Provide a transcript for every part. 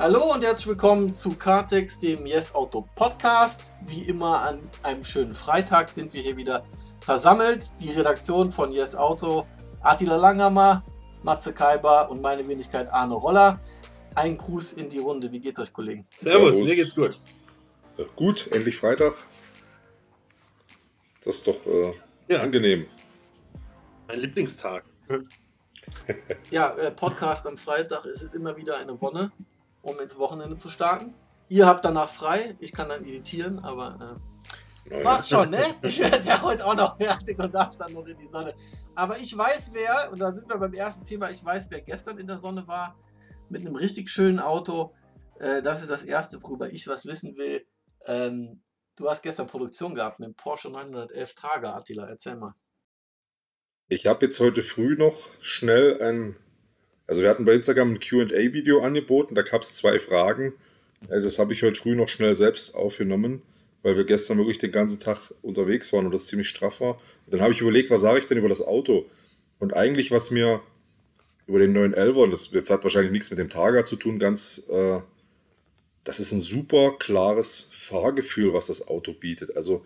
Hallo und herzlich willkommen zu Cartex, dem Yes Auto Podcast. Wie immer an einem schönen Freitag sind wir hier wieder versammelt. Die Redaktion von Yes Auto, Attila Langhammer, Matze Kaiber und meine Wenigkeit Arne Roller. Ein Gruß in die Runde. Wie geht's euch, Kollegen? Servus, Servus. mir geht's gut. Ja, gut, endlich Freitag. Das ist doch äh, ja. angenehm. Mein Lieblingstag. ja, äh, Podcast am Freitag ist es immer wieder eine Wonne, um ins Wochenende zu starten. Ihr habt danach frei, ich kann dann editieren, aber äh, passt schon, ne? Ich werde ja heute auch noch fertig und darf dann noch in die Sonne. Aber ich weiß, wer, und da sind wir beim ersten Thema, ich weiß, wer gestern in der Sonne war, mit einem richtig schönen Auto. Äh, das ist das Erste, worüber ich was wissen will. Ähm, du hast gestern Produktion gehabt mit dem Porsche 911 Targa, Attila, erzähl mal. Ich habe jetzt heute früh noch schnell ein, also wir hatten bei Instagram ein QA-Video angeboten, da gab es zwei Fragen. Das habe ich heute früh noch schnell selbst aufgenommen, weil wir gestern wirklich den ganzen Tag unterwegs waren und das ziemlich straff war. Und dann habe ich überlegt, was sage ich denn über das Auto? Und eigentlich, was mir über den neuen Elver, und das jetzt hat wahrscheinlich nichts mit dem Targa zu tun, ganz, äh, das ist ein super klares Fahrgefühl, was das Auto bietet. Also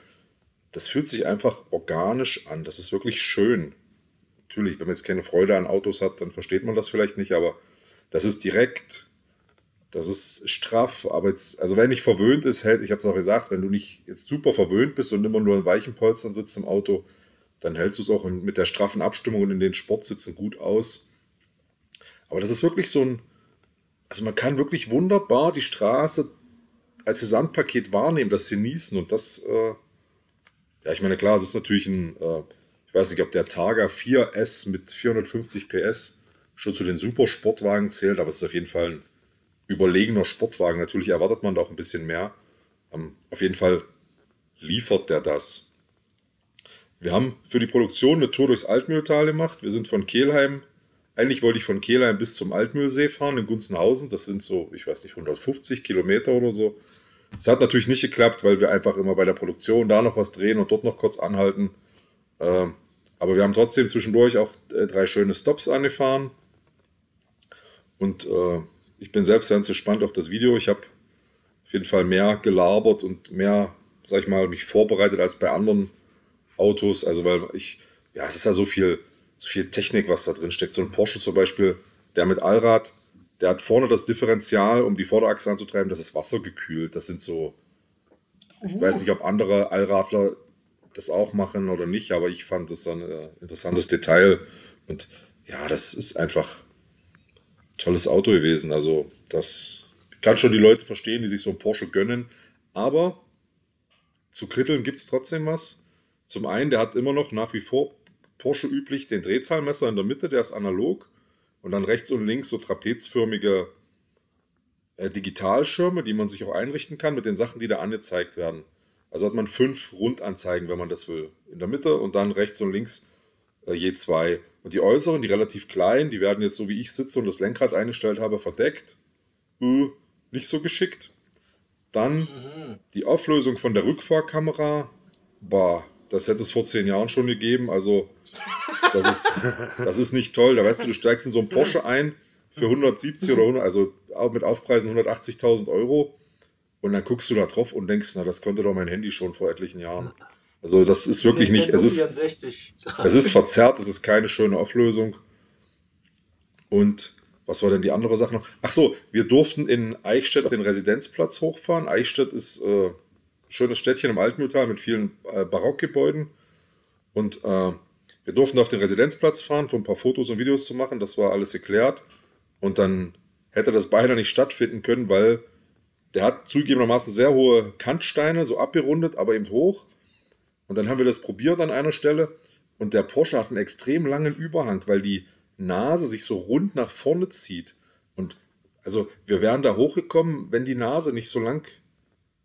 das fühlt sich einfach organisch an. Das ist wirklich schön natürlich, wenn man jetzt keine Freude an Autos hat, dann versteht man das vielleicht nicht, aber das ist direkt, das ist straff, aber jetzt, also wenn nicht verwöhnt ist, hält, ich habe es auch gesagt, wenn du nicht jetzt super verwöhnt bist und immer nur in weichen Polstern sitzt im Auto, dann hältst du es auch mit der straffen Abstimmung und in den Sportsitzen gut aus. Aber das ist wirklich so ein, also man kann wirklich wunderbar die Straße als Gesamtpaket wahrnehmen, das genießen und das, äh, ja, ich meine, klar, es ist natürlich ein, äh, ich weiß nicht, ob der Targa 4S mit 450 PS schon zu den Supersportwagen zählt, aber es ist auf jeden Fall ein überlegener Sportwagen. Natürlich erwartet man da auch ein bisschen mehr. Ähm, auf jeden Fall liefert der das. Wir haben für die Produktion eine Tour durchs Altmühltal gemacht. Wir sind von Kehlheim, eigentlich wollte ich von Kehlheim bis zum Altmühlsee fahren in Gunzenhausen. Das sind so, ich weiß nicht, 150 Kilometer oder so. Es hat natürlich nicht geklappt, weil wir einfach immer bei der Produktion da noch was drehen und dort noch kurz anhalten. Ähm, aber wir haben trotzdem zwischendurch auch äh, drei schöne Stops angefahren. Und äh, ich bin selbst ganz gespannt auf das Video. Ich habe auf jeden Fall mehr gelabert und mehr, sag ich mal, mich vorbereitet als bei anderen Autos. Also, weil ich, ja, es ist ja so viel, so viel Technik, was da drin steckt. So ein Porsche zum Beispiel, der mit Allrad, der hat vorne das Differential, um die Vorderachse anzutreiben, das ist wassergekühlt. Das sind so, ich weiß nicht, ob andere Allradler das auch machen oder nicht, aber ich fand das ein äh, interessantes Detail. Und ja, das ist einfach ein tolles Auto gewesen. Also, das kann schon die Leute verstehen, die sich so ein Porsche gönnen. Aber zu kritteln gibt es trotzdem was. Zum einen, der hat immer noch nach wie vor Porsche üblich den Drehzahlmesser in der Mitte, der ist analog. Und dann rechts und links so trapezförmige äh, Digitalschirme, die man sich auch einrichten kann mit den Sachen, die da angezeigt werden. Also hat man fünf Rundanzeigen, wenn man das will, in der Mitte und dann rechts und links äh, je zwei. Und die äußeren, die relativ kleinen, die werden jetzt so wie ich sitze und das Lenkrad eingestellt habe, verdeckt. Äh, nicht so geschickt. Dann mhm. die Auflösung von der Rückfahrkamera. Bah, das hätte es vor zehn Jahren schon gegeben. Also, das ist, das ist nicht toll. Da weißt du, du steigst in so einen Porsche ein für 170 oder 100, also mit Aufpreisen 180.000 Euro und dann guckst du da drauf und denkst, na, das konnte doch mein Handy schon vor etlichen Jahren. Also das ist wirklich nicht, es ist, es ist verzerrt, es ist keine schöne Auflösung. Und was war denn die andere Sache noch? Ach so, wir durften in Eichstätt auf den Residenzplatz hochfahren. Eichstätt ist äh, ein schönes Städtchen im Altmühltal mit vielen äh, Barockgebäuden. Und äh, wir durften auf den Residenzplatz fahren, um ein paar Fotos und Videos zu machen. Das war alles geklärt. Und dann hätte das beinahe nicht stattfinden können, weil der hat zugegebenermaßen sehr hohe Kantsteine, so abgerundet, aber eben hoch. Und dann haben wir das probiert an einer Stelle. Und der Porsche hat einen extrem langen Überhang, weil die Nase sich so rund nach vorne zieht. Und also wir wären da hochgekommen, wenn die Nase nicht so lang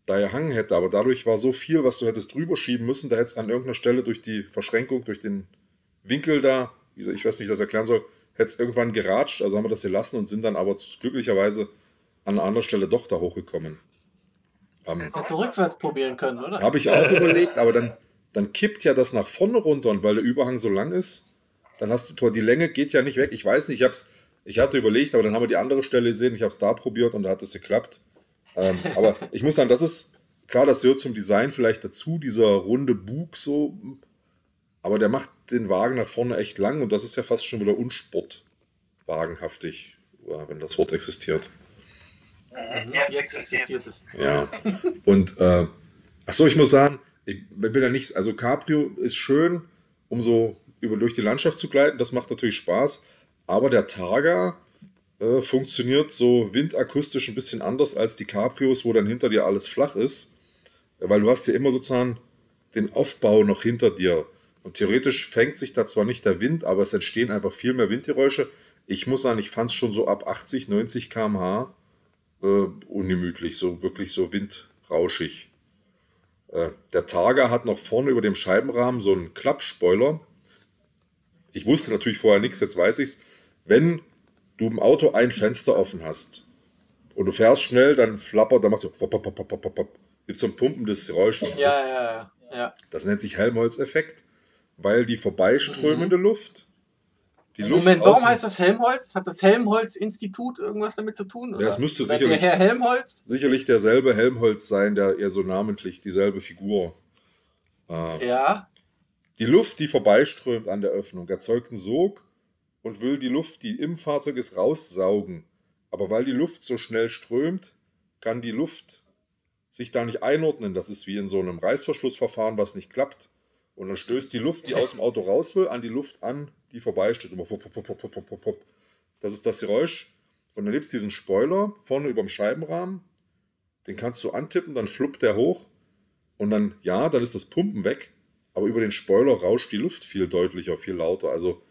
da gehangen hätte. Aber dadurch war so viel, was du hättest drüber schieben müssen. Da hätte es an irgendeiner Stelle durch die Verschränkung, durch den Winkel da, ich weiß nicht, wie ich das erklären soll, hätte es irgendwann geratscht. Also haben wir das gelassen und sind dann aber glücklicherweise an anderer Stelle doch da hochgekommen. Ähm, Hättest du rückwärts probieren können, oder? Habe ich auch überlegt, aber dann, dann kippt ja das nach vorne runter und weil der Überhang so lang ist, dann hast du die Länge geht ja nicht weg. Ich weiß nicht, ich habe es ich hatte überlegt, aber dann haben wir die andere Stelle gesehen. Ich habe es da probiert und da hat es geklappt. Ähm, aber ich muss sagen, das ist klar, das gehört zum Design vielleicht dazu, dieser runde Bug so. Aber der macht den Wagen nach vorne echt lang und das ist ja fast schon wieder unsportwagenhaftig, wenn das Wort existiert. Mhm. Jetzt existiert es. Ja. Und äh, achso, ich muss sagen, ich bin ja nicht, also Cabrio ist schön, um so über, durch die Landschaft zu gleiten, das macht natürlich Spaß, aber der Targa äh, funktioniert so windakustisch ein bisschen anders als die Cabrios, wo dann hinter dir alles flach ist, weil du hast ja immer sozusagen den Aufbau noch hinter dir. Und theoretisch fängt sich da zwar nicht der Wind, aber es entstehen einfach viel mehr Windgeräusche. Ich muss sagen, ich fand es schon so ab 80, 90 km/h äh, ungemütlich, so wirklich so windrauschig. Äh, der Targa hat noch vorne über dem Scheibenrahmen so einen Klappspoiler. Ich wusste natürlich vorher nichts, jetzt weiß ich es. Wenn du im Auto ein Fenster offen hast und du fährst schnell, dann flappert, dann machst du pop, pop, pop, pop, pop, gibt so ein pumpendes Geräusch. Ja, ja, ja. Das nennt sich Helmholtz-Effekt, weil die vorbeiströmende mhm. Luft die Luft Moment, warum heißt das Helmholtz? Hat das Helmholtz-Institut irgendwas damit zu tun? Oder? Ja, es müsste sicherlich, der Herr Helmholtz? sicherlich derselbe Helmholtz sein, der eher so namentlich dieselbe Figur. Äh, ja. Die Luft, die vorbeiströmt an der Öffnung, erzeugt einen Sog und will die Luft, die im Fahrzeug ist, raussaugen. Aber weil die Luft so schnell strömt, kann die Luft sich da nicht einordnen. Das ist wie in so einem Reißverschlussverfahren, was nicht klappt. Und dann stößt die Luft, die aus dem Auto raus will, an die Luft an, die vorbeisteht. Immer pop, pop, pop, pop, pop, pop. Das ist das Geräusch. Und dann gibt es diesen Spoiler vorne über dem Scheibenrahmen. Den kannst du antippen, dann fluppt der hoch. Und dann, ja, dann ist das Pumpen weg. Aber über den Spoiler rauscht die Luft viel deutlicher, viel lauter. Also,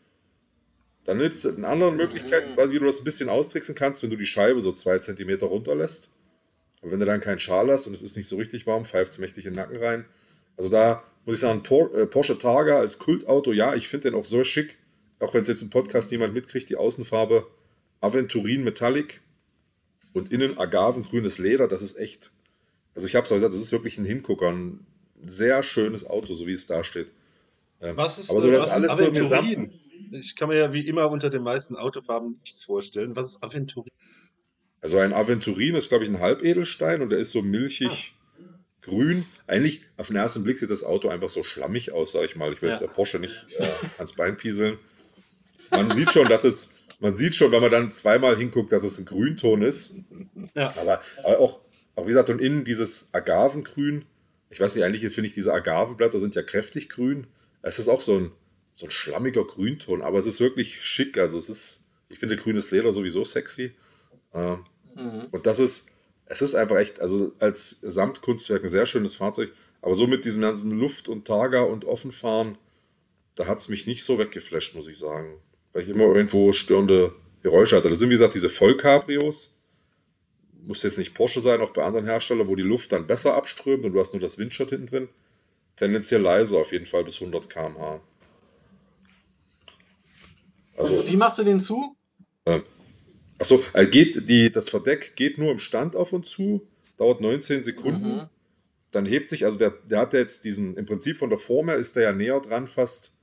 dann gibt es eine andere Möglichkeit, wie du das ein bisschen austricksen kannst, wenn du die Scheibe so zwei Zentimeter runterlässt. Und wenn du dann keinen Schal hast und es ist nicht so richtig warm, pfeift es mächtig in den Nacken rein. Also da muss ich sagen, äh, Porsche Targa als Kultauto, ja, ich finde den auch so schick, auch wenn es jetzt im Podcast niemand mitkriegt, die Außenfarbe Aventurin Metallic und innen agavengrünes Leder, das ist echt, also ich habe es gesagt, das ist wirklich ein Hingucker, ein sehr schönes Auto, so wie es da steht. Ähm, was ist, aber so, das alles Aventurin? so Gesamt, ich kann mir ja wie immer unter den meisten Autofarben nichts vorstellen. Was ist Aventurin? Also ein Aventurin ist, glaube ich, ein Halbedelstein und der ist so milchig. Grün. Eigentlich auf den ersten Blick sieht das Auto einfach so schlammig aus, sag ich mal. Ich will jetzt der Porsche nicht äh, ans Bein pieseln. Man sieht schon, dass es, man sieht schon, wenn man dann zweimal hinguckt, dass es ein Grünton ist. Ja. Aber, aber auch, auch, wie gesagt, und innen dieses Agavengrün. Ich weiß nicht, eigentlich finde ich diese Agavenblätter sind ja kräftig grün. Es ist auch so ein, so ein schlammiger Grünton, aber es ist wirklich schick. Also es ist, ich finde grünes Leder sowieso sexy. Äh, mhm. Und das ist, es ist einfach echt, also als Samtkunstwerk ein sehr schönes Fahrzeug. Aber so mit diesem ganzen Luft und Targa und Offenfahren, da hat es mich nicht so weggeflasht, muss ich sagen. Weil ich immer irgendwo störende Geräusche hatte. Das sind, wie gesagt, diese Vollcabrios. Muss jetzt nicht Porsche sein, auch bei anderen Herstellern, wo die Luft dann besser abströmt und du hast nur das Windshield hinten drin. Tendenziell leise auf jeden Fall bis 100 km/h. Also, wie machst du den zu? Äh, Achso, äh, geht die, das Verdeck geht nur im Stand auf und zu, dauert 19 Sekunden. Mhm. Dann hebt sich, also der, der hat jetzt diesen, im Prinzip von der Form her ist der ja näher dran fast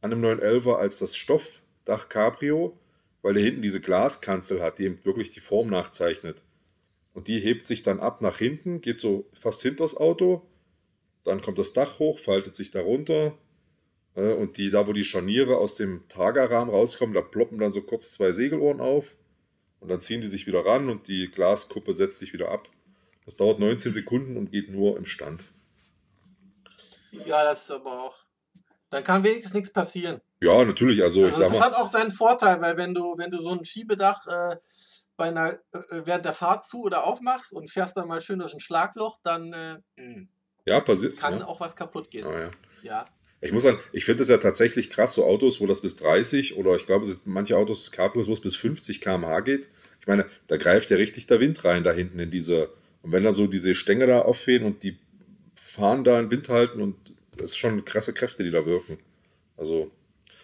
an einem 911er als das Stoffdach Cabrio, weil der hinten diese Glaskanzel hat, die eben wirklich die Form nachzeichnet. Und die hebt sich dann ab nach hinten, geht so fast hinters Auto. Dann kommt das Dach hoch, faltet sich darunter. Äh, und die, da wo die Scharniere aus dem Tragerrahmen rauskommen, da ploppen dann so kurz zwei Segelohren auf. Und dann ziehen die sich wieder ran und die Glaskuppe setzt sich wieder ab. Das dauert 19 Sekunden und geht nur im Stand. Ja, das ist aber auch. Dann kann wenigstens nichts passieren. Ja, natürlich. Also, also ich sag das mal, hat auch seinen Vorteil, weil wenn du, wenn du so ein Schiebedach äh, bei einer, äh, während der Fahrt zu oder aufmachst und fährst dann mal schön durch ein Schlagloch, dann äh, ja, passiert, kann ja. auch was kaputt gehen. Ah, ja. ja. Ich muss sagen, ich finde es ja tatsächlich krass, so Autos, wo das bis 30 oder ich glaube, manche Autos, Cabrios, wo es bis 50 km/h geht. Ich meine, da greift ja richtig der Wind rein da hinten in diese. Und wenn dann so diese Stängel da auffehlen und die fahren da in Wind halten und das ist schon krasse Kräfte, die da wirken. Also,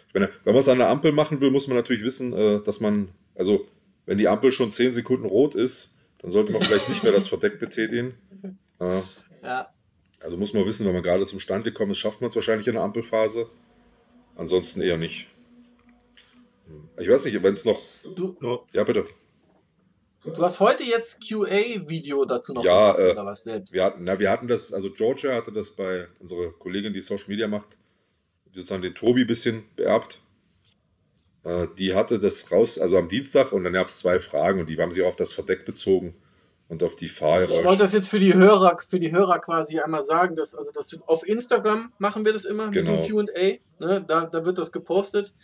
ich meine, wenn man es an der Ampel machen will, muss man natürlich wissen, äh, dass man, also, wenn die Ampel schon 10 Sekunden rot ist, dann sollte man vielleicht nicht mehr das Verdeck betätigen. Ja. Also muss man wissen, wenn man gerade zum Stand gekommen ist, schafft man es wahrscheinlich in der Ampelphase. Ansonsten eher nicht. Ich weiß nicht, wenn es noch. Du, ja, bitte. Du hast heute jetzt QA-Video dazu noch ja, gemacht, äh, oder was selbst? Wir hatten, na, wir hatten das, also Georgia hatte das bei unserer Kollegin, die Social Media macht, sozusagen den Tobi ein bisschen beerbt. Äh, die hatte das raus, also am Dienstag, und dann gab es zwei Fragen und die haben sich auf das Verdeck bezogen und auf die Fahrgeräusche. Ich wollte das jetzt für die Hörer, für die Hörer quasi einmal sagen, dass, also das auf Instagram machen wir das immer Genau. mit dem QA. Ne? Da, da wird das gepostet.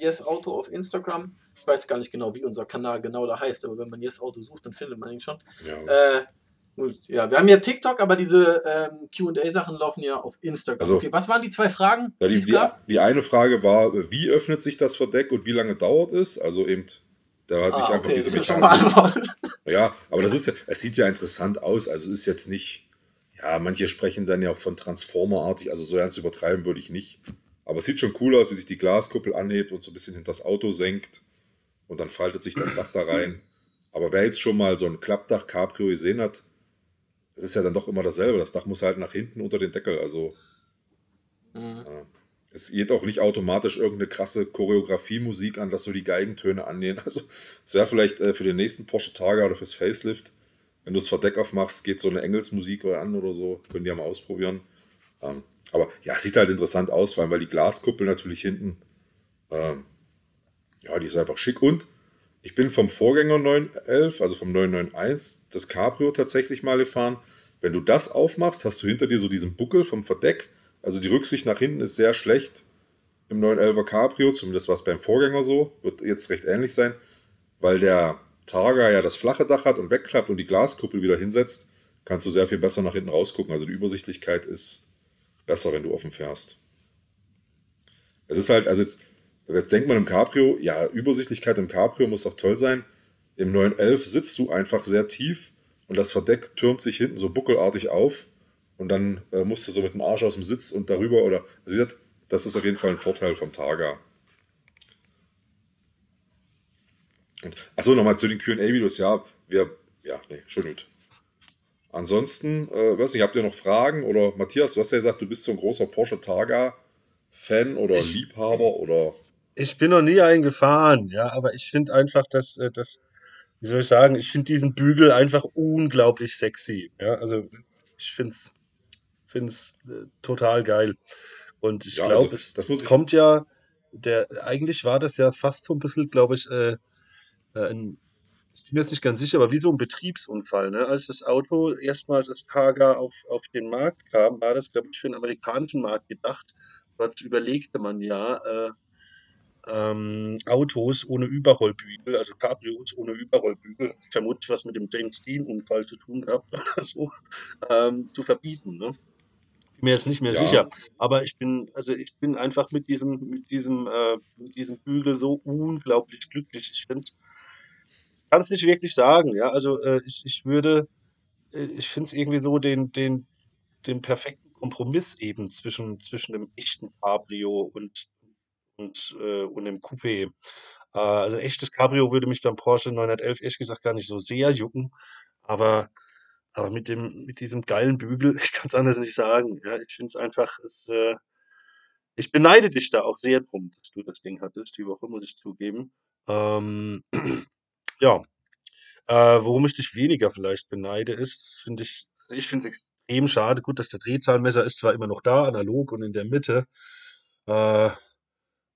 Yes Auto auf Instagram. Ich weiß gar nicht genau, wie unser Kanal genau da heißt, aber wenn man Yes Auto sucht, dann findet man ihn schon. Ja. Äh, ja, wir haben ja TikTok, aber diese ähm, QA-Sachen laufen ja auf Instagram. Also- okay, was waren die zwei Fragen, Ja, die die, die eine Frage war, wie öffnet sich das Verdeck und wie lange dauert es? Also eben, da hatte ich Ah, einfach okay, diese Mechanik. Ja, aber das ist ja, es sieht ja interessant aus. Also es ist jetzt nicht, ja, manche sprechen dann ja auch von Transformer-artig, also so ernst übertreiben würde ich nicht. Aber es sieht schon cool aus, wie sich die Glaskuppel anhebt und so ein bisschen hinter das Auto senkt und dann faltet sich das Dach da rein. Aber wer jetzt schon mal so ein Klappdach Cabrio gesehen hat, das ist ja dann doch immer dasselbe. Das Dach muss halt nach hinten unter den Deckel. Also Mhm. ja. Es geht auch nicht automatisch irgendeine krasse Choreografie-Musik an, dass so die Geigentöne annähen. Also es wäre vielleicht äh, für den nächsten Porsche Targa oder fürs Facelift, wenn du das Verdeck aufmachst, geht so eine Engelsmusik an oder so. Können die ja mal ausprobieren. Ähm, aber ja, es sieht halt interessant aus, vor allem weil die Glaskuppel natürlich hinten, ähm, ja, die ist einfach schick. Und ich bin vom Vorgänger 911, also vom 991, das Cabrio tatsächlich mal gefahren. Wenn du das aufmachst, hast du hinter dir so diesen Buckel vom Verdeck. Also die Rücksicht nach hinten ist sehr schlecht im 911er Cabrio, zumindest war es beim Vorgänger so, wird jetzt recht ähnlich sein, weil der Targa ja das flache Dach hat und wegklappt und die Glaskuppel wieder hinsetzt, kannst du sehr viel besser nach hinten rausgucken. Also die Übersichtlichkeit ist besser, wenn du offen fährst. Es ist halt, also jetzt, jetzt denkt man im Cabrio, ja, Übersichtlichkeit im Cabrio muss doch toll sein. Im 911 sitzt du einfach sehr tief und das Verdeck türmt sich hinten so buckelartig auf und dann äh, musst du so mit dem Arsch aus dem Sitz und darüber oder, also wie gesagt, das ist auf jeden Fall ein Vorteil vom Targa. Und, achso, nochmal zu den QA-Videos. Ja, wir, ja, nee, schon gut. Ansonsten, äh, weiß nicht, habt ihr noch Fragen? Oder Matthias, du hast ja gesagt, du bist so ein großer Porsche Targa-Fan oder Ich- Liebhaber oder. Ich bin noch nie eingefahren, ja, aber ich finde einfach, dass, äh, das, wie soll ich sagen, ich finde diesen Bügel einfach unglaublich sexy. Ja, also ich finde es find's, äh, total geil. Und ich Ja, glaube, also, es das ich- kommt ja, der, eigentlich war das ja fast so ein bisschen, glaube ich, äh, äh, ein, ich bin jetzt nicht ganz sicher, aber wie so ein Betriebsunfall. Ne? Als das Auto erstmals als Targa auf, auf den Markt kam, war das, glaube ich, für den amerikanischen Markt gedacht. Dort überlegte man ja, äh, ähm, Autos ohne Überrollbügel, also Cabrios ohne Überrollbügel, vermutlich was mit dem James Dean-Unfall zu tun gehabt oder so, ähm, zu verbieten. Ne? Mir jetzt nicht mehr Ja. sicher, aber ich bin, also ich bin einfach mit diesem, mit diesem, äh, mit diesem Bügel so unglaublich glücklich. Ich finde, kann es nicht wirklich sagen, ja. Also äh, ich, ich würde, äh, ich finde es irgendwie so den, den, den perfekten Kompromiss eben zwischen, zwischen dem echten Cabrio und, und, äh, und dem Coupé. Äh, also echtes Cabrio würde mich beim Porsche 911 ehrlich gesagt gar nicht so sehr jucken, aber, aber mit dem, mit diesem geilen Bügel, ich kann es anders nicht sagen. Ja, ich finde es einfach, es, äh, ich beneide dich da auch sehr drum, dass du das Ding hattest, die Woche, muss ich zugeben. Ähm, ja. Äh, worum ich dich weniger vielleicht beneide, ist, finde ich, also ich finde es extrem schade. Gut, dass der Drehzahlmesser ist zwar immer noch da, analog und in der Mitte, äh,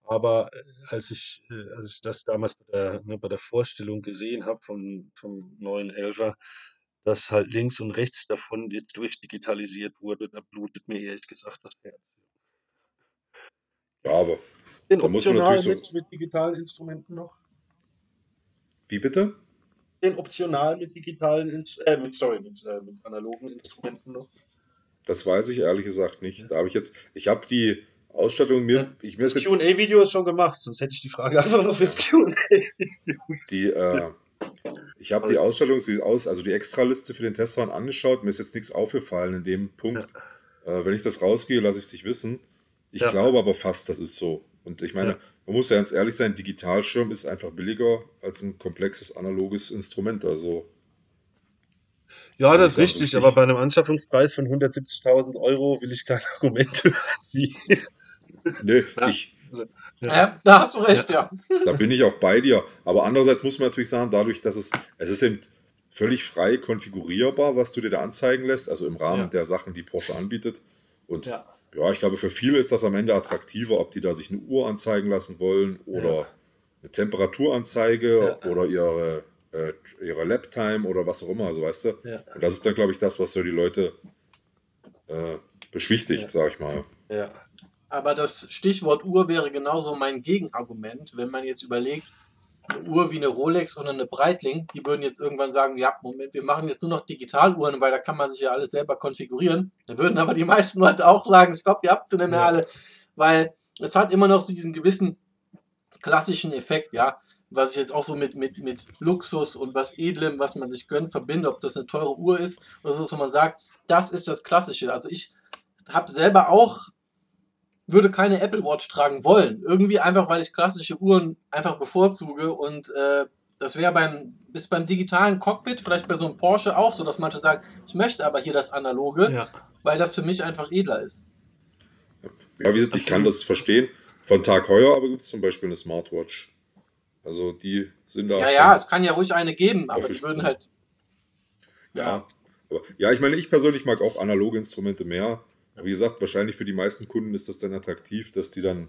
aber äh, als ich, äh, als ich das damals bei der, ne, bei der Vorstellung gesehen habe vom, vom neuen Elfer, dass halt links und rechts davon jetzt durchdigitalisiert wurde, da blutet mir ehrlich gesagt das Herz. Ja, aber Den Da muss man natürlich mit, mit digitalen Instrumenten noch? wie bitte? Den optional mit digitalen, äh, mit, sorry, mit, äh, mit analogen Instrumenten noch? Das weiß ich ehrlich gesagt nicht. Da habe ich jetzt, ich habe die Ausstattung mir, ich mir Das QA-Video ist schon gemacht, sonst hätte ich die Frage einfach noch fürs QA-Video. die, äh, ich habe die Ausstattung, sie aus, also die Extraliste für den Testfahren angeschaut. Mir ist jetzt nichts aufgefallen in dem Punkt. Äh, wenn ich das rausgehe, lasse ich es dich wissen. Ich Ja. glaube aber fast, das ist so. Und ich meine, Ja. man muss ja ganz ehrlich sein, Digitalschirm ist einfach billiger als ein komplexes analoges Instrument. Also Ja, Das ist richtig, richtig. aber bei einem Anschaffungspreis von 170.000 Euro will ich kein Argument hören, wie, Nee, ich, ja. ja. da hast du recht, ja. Da bin ich auch bei dir. Aber andererseits muss man natürlich sagen, dadurch, dass es, es ist eben völlig frei konfigurierbar, was du dir da anzeigen lässt, also im Rahmen ja. der Sachen, die Porsche anbietet. Und ja. ja. ich glaube, für viele ist das am Ende attraktiver, ob die da sich eine Uhr anzeigen lassen wollen oder eine Temperaturanzeige oder ihre, äh, ihre Laptime oder was auch immer, also weißt du. Und das ist dann, glaube ich, das, was so die Leute äh, beschwichtigt, ja. sag ich mal. Ja. Aber das Stichwort Uhr wäre genauso mein Gegenargument, wenn man jetzt überlegt, eine Uhr wie eine Rolex oder eine Breitling, die würden jetzt irgendwann sagen, ja, Moment, wir machen jetzt nur noch Digitaluhren, weil da kann man sich ja alles selber konfigurieren. Da würden aber die meisten Leute auch sagen, stopp, ihr habt sie nicht mehr ja. alle, weil es hat immer noch so diesen gewissen klassischen Effekt, ja, was ich jetzt auch so mit, mit, mit Luxus und was Edlem, was man sich gönnt, verbinde, ob das eine teure Uhr ist oder so, dass man sagt, das ist das Klassische. Also ich habe selber auch würde keine Apple Watch tragen wollen. Irgendwie einfach, weil ich klassische Uhren einfach bevorzuge und äh, das wäre beim, bis beim digitalen Cockpit, vielleicht bei so einem Porsche auch so, dass manche sagen, ich möchte aber hier das Analoge, ja. weil das für mich einfach edler ist. Ja, wie gesagt, ich kann das verstehen. Von Tag heuer aber gibt es zum Beispiel eine Smartwatch. Also die sind da. Ja, ja, es kann ja ruhig eine geben, aber die würden halt. Ja. ja. Aber, ja, ich meine, ich persönlich mag auch analoge Instrumente mehr. Wie gesagt, wahrscheinlich für die meisten Kunden ist das dann attraktiv, dass die dann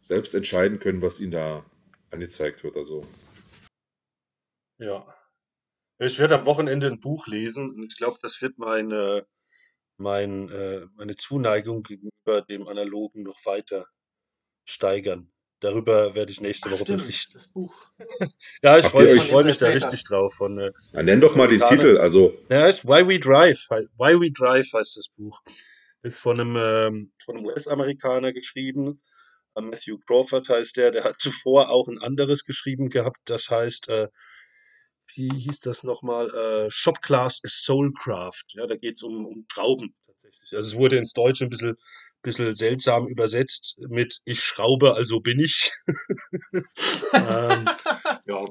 selbst entscheiden können, was ihnen da angezeigt wird. Also. Ja. Ich werde am Wochenende ein Buch lesen und ich glaube, das wird meine, mein, äh, meine Zuneigung gegenüber dem Analogen noch weiter steigern. Darüber werde ich nächste Ach, Woche berichten. Das Buch. ja, ich freue freu mich da richtig drauf. Von, äh, ja, nenn doch mal den Titel. Also. Ja, heißt Why We Drive. Why We Drive heißt das Buch ist von einem, ähm, einem US-Amerikaner geschrieben. Äh, Matthew Crawford heißt der. Der hat zuvor auch ein anderes geschrieben gehabt. Das heißt, äh, wie hieß das nochmal? Äh, Shop Class Soulcraft. Ja, da geht es um, um Trauben tatsächlich. Also es wurde ins Deutsche ein bisschen, bisschen seltsam übersetzt mit Ich schraube, also bin ich. ähm, ja.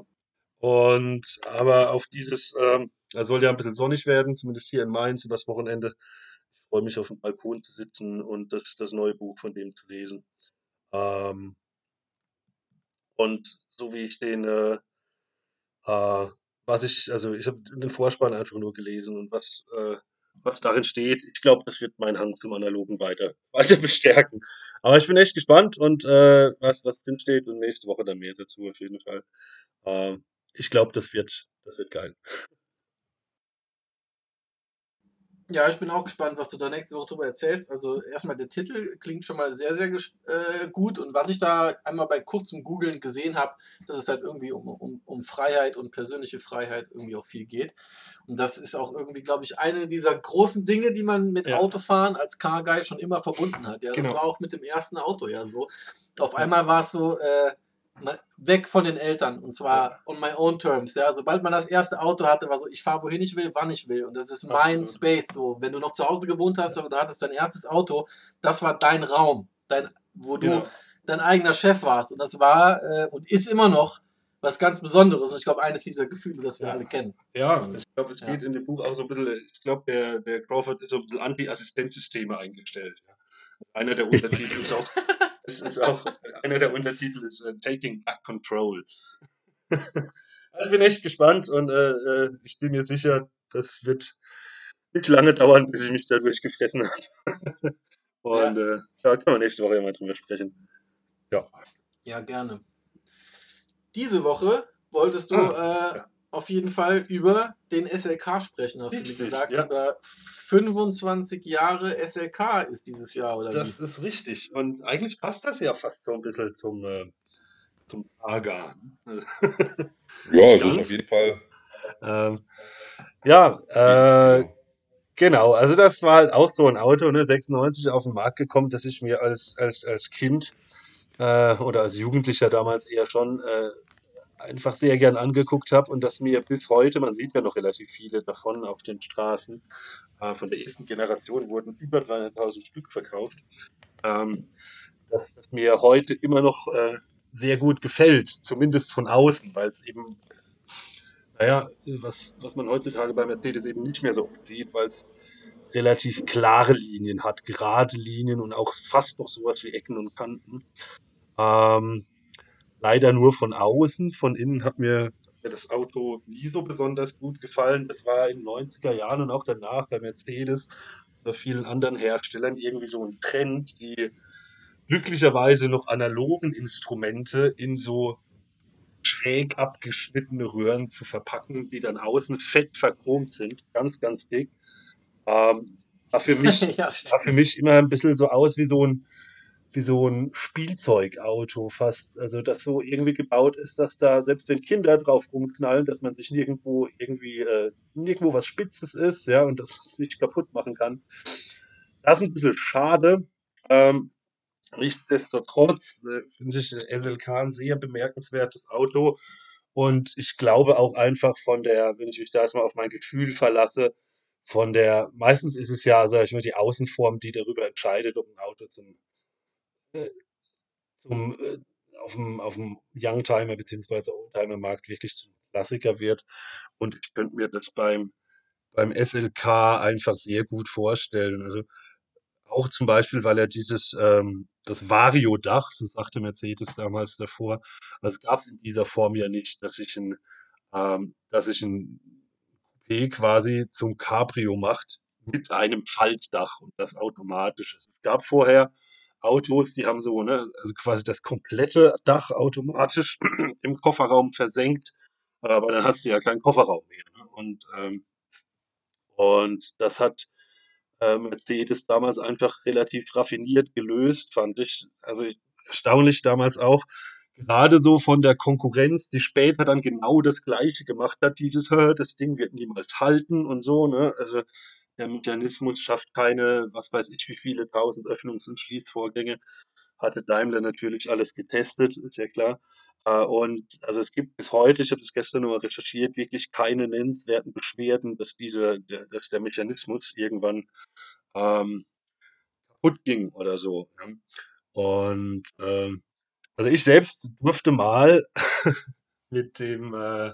Und aber auf dieses, ähm, er soll ja ein bisschen sonnig werden, zumindest hier in Mainz das Wochenende freue mich auf dem Balkon zu sitzen und das, das neue Buch von dem zu lesen. Ähm, und so wie ich den, äh, äh, was ich, also ich habe den Vorspann einfach nur gelesen und was, äh, was darin steht, ich glaube, das wird meinen Hang zum Analogen weiter, weiter bestärken. Aber ich bin echt gespannt und äh, was, was drin steht und nächste Woche dann mehr dazu auf jeden Fall. Ähm, ich glaube, das wird, das wird geil. Ja, ich bin auch gespannt, was du da nächste Woche drüber erzählst. Also erstmal der Titel klingt schon mal sehr, sehr äh, gut. Und was ich da einmal bei kurzem Googlen gesehen habe, dass es halt irgendwie um, um, um Freiheit und persönliche Freiheit irgendwie auch viel geht. Und das ist auch irgendwie, glaube ich, eine dieser großen Dinge, die man mit ja. Autofahren als Car Guy schon immer verbunden hat. Ja, das genau. war auch mit dem ersten Auto ja so. Auf einmal war es so, äh, weg von den Eltern und zwar on my own terms. Ja, sobald man das erste Auto hatte, war so, ich fahre wohin ich will, wann ich will und das ist mein Space. So, wenn du noch zu Hause gewohnt hast oder du hattest dein erstes Auto, das war dein Raum, dein, wo du genau. dein eigener Chef warst und das war äh, und ist immer noch was ganz Besonderes und ich glaube eines dieser Gefühle, das wir ja. alle kennen. Ja, ich glaube, es geht ja. in dem Buch auch so ein bisschen, ich glaube, der, der Crawford ist so ein bisschen Anti-Assistenzsysteme eingestellt. Ja. Einer der Untertitel ist auch Das ist auch einer der Untertitel ist uh, Taking Back Control. also ich bin echt gespannt und äh, ich bin mir sicher, das wird nicht lange dauern, bis ich mich dadurch gefressen habe. und ja. Äh, da können wir nächste Woche mal drüber sprechen. Ja. Ja, gerne. Diese Woche wolltest du ah, äh, ja auf jeden Fall über den SLK sprechen, hast richtig, du mir gesagt. Ja. Über 25 Jahre SLK ist dieses Jahr, oder Das wie? ist richtig. Und eigentlich passt das ja fast so ein bisschen zum, äh, zum Aga. ja, es ist auf jeden Fall. Ähm, ja, äh, genau. Also, das war halt auch so ein Auto, ne, 96 auf den Markt gekommen, das ich mir als, als, als Kind äh, oder als Jugendlicher damals eher schon äh, einfach sehr gern angeguckt habe und das mir bis heute, man sieht ja noch relativ viele davon auf den Straßen, äh, von der ersten Generation wurden über 300.000 Stück verkauft, ähm, dass das mir heute immer noch äh, sehr gut gefällt, zumindest von außen, weil es eben, naja, was, was man heutzutage bei Mercedes eben nicht mehr so oft sieht, weil es relativ klare Linien hat, gerade Linien und auch fast noch sowas wie Ecken und Kanten. Ähm, leider nur von außen, von innen hat mir, das Auto nie so besonders gut gefallen. Das war in den 90er Jahren und auch danach bei Mercedes oder vielen anderen Herstellern irgendwie so ein Trend, die glücklicherweise noch analogen Instrumente in so schräg abgeschnittene Röhren zu verpacken, die dann außen fett verchromt sind, ganz, ganz dick. Ähm, sah, für mich, ja, sah für mich immer ein bisschen so aus wie so ein, wie so ein Spielzeugauto fast. Also, das so irgendwie gebaut ist, dass da selbst wenn Kinder drauf rumknallen, dass man sich nirgendwo irgendwie, äh, nirgendwo was Spitzes ist, ja, und dass man es nicht kaputt machen kann. Das ist ein bisschen schade. Ähm, nichtsdestotrotz äh, finde ich SLK ein sehr bemerkenswertes Auto. Und ich glaube auch einfach von der, wenn ich mich da erstmal auf mein Gefühl verlasse, von der, meistens ist es ja, sag ich mal, die Außenform, die darüber entscheidet, ob ein Auto zum, zum äh, auf dem, auf dem Youngtimer bzw. Oldtimer-Markt wirklich zum Klassiker wird. Und ich könnte mir das beim, beim SLK einfach sehr gut vorstellen. Also auch zum Beispiel, weil er dieses, ähm, das Vario-Dach, so sagte Mercedes damals davor, das gab es in dieser Form ja nicht, dass ich ein, ähm, dass ich ein Coupé quasi zum Cabrio macht mit einem Faltdach und das automatisch. Es gab vorher Autos, die haben so, ne, also quasi das komplette Dach automatisch im Kofferraum versenkt, aber dann hast du ja keinen Kofferraum mehr. Ne? Und, ähm, und das hat äh, Mercedes damals einfach relativ raffiniert gelöst, fand ich. Also erstaunlich damals auch, gerade so von der Konkurrenz, die später dann genau das Gleiche gemacht hat, dieses, das Ding wird niemals halten und so, ne? Also der Mechanismus schafft keine, was weiß ich, wie viele tausend Öffnungs- und Schließvorgänge. Hatte Daimler natürlich alles getestet, ist ja klar. Äh, und also es gibt bis heute, ich habe das gestern nochmal recherchiert, wirklich keine nennenswerten Beschwerden, dass diese, dass der Mechanismus irgendwann ähm, kaputt ging oder so. Und ähm, also ich selbst durfte mal mit dem äh,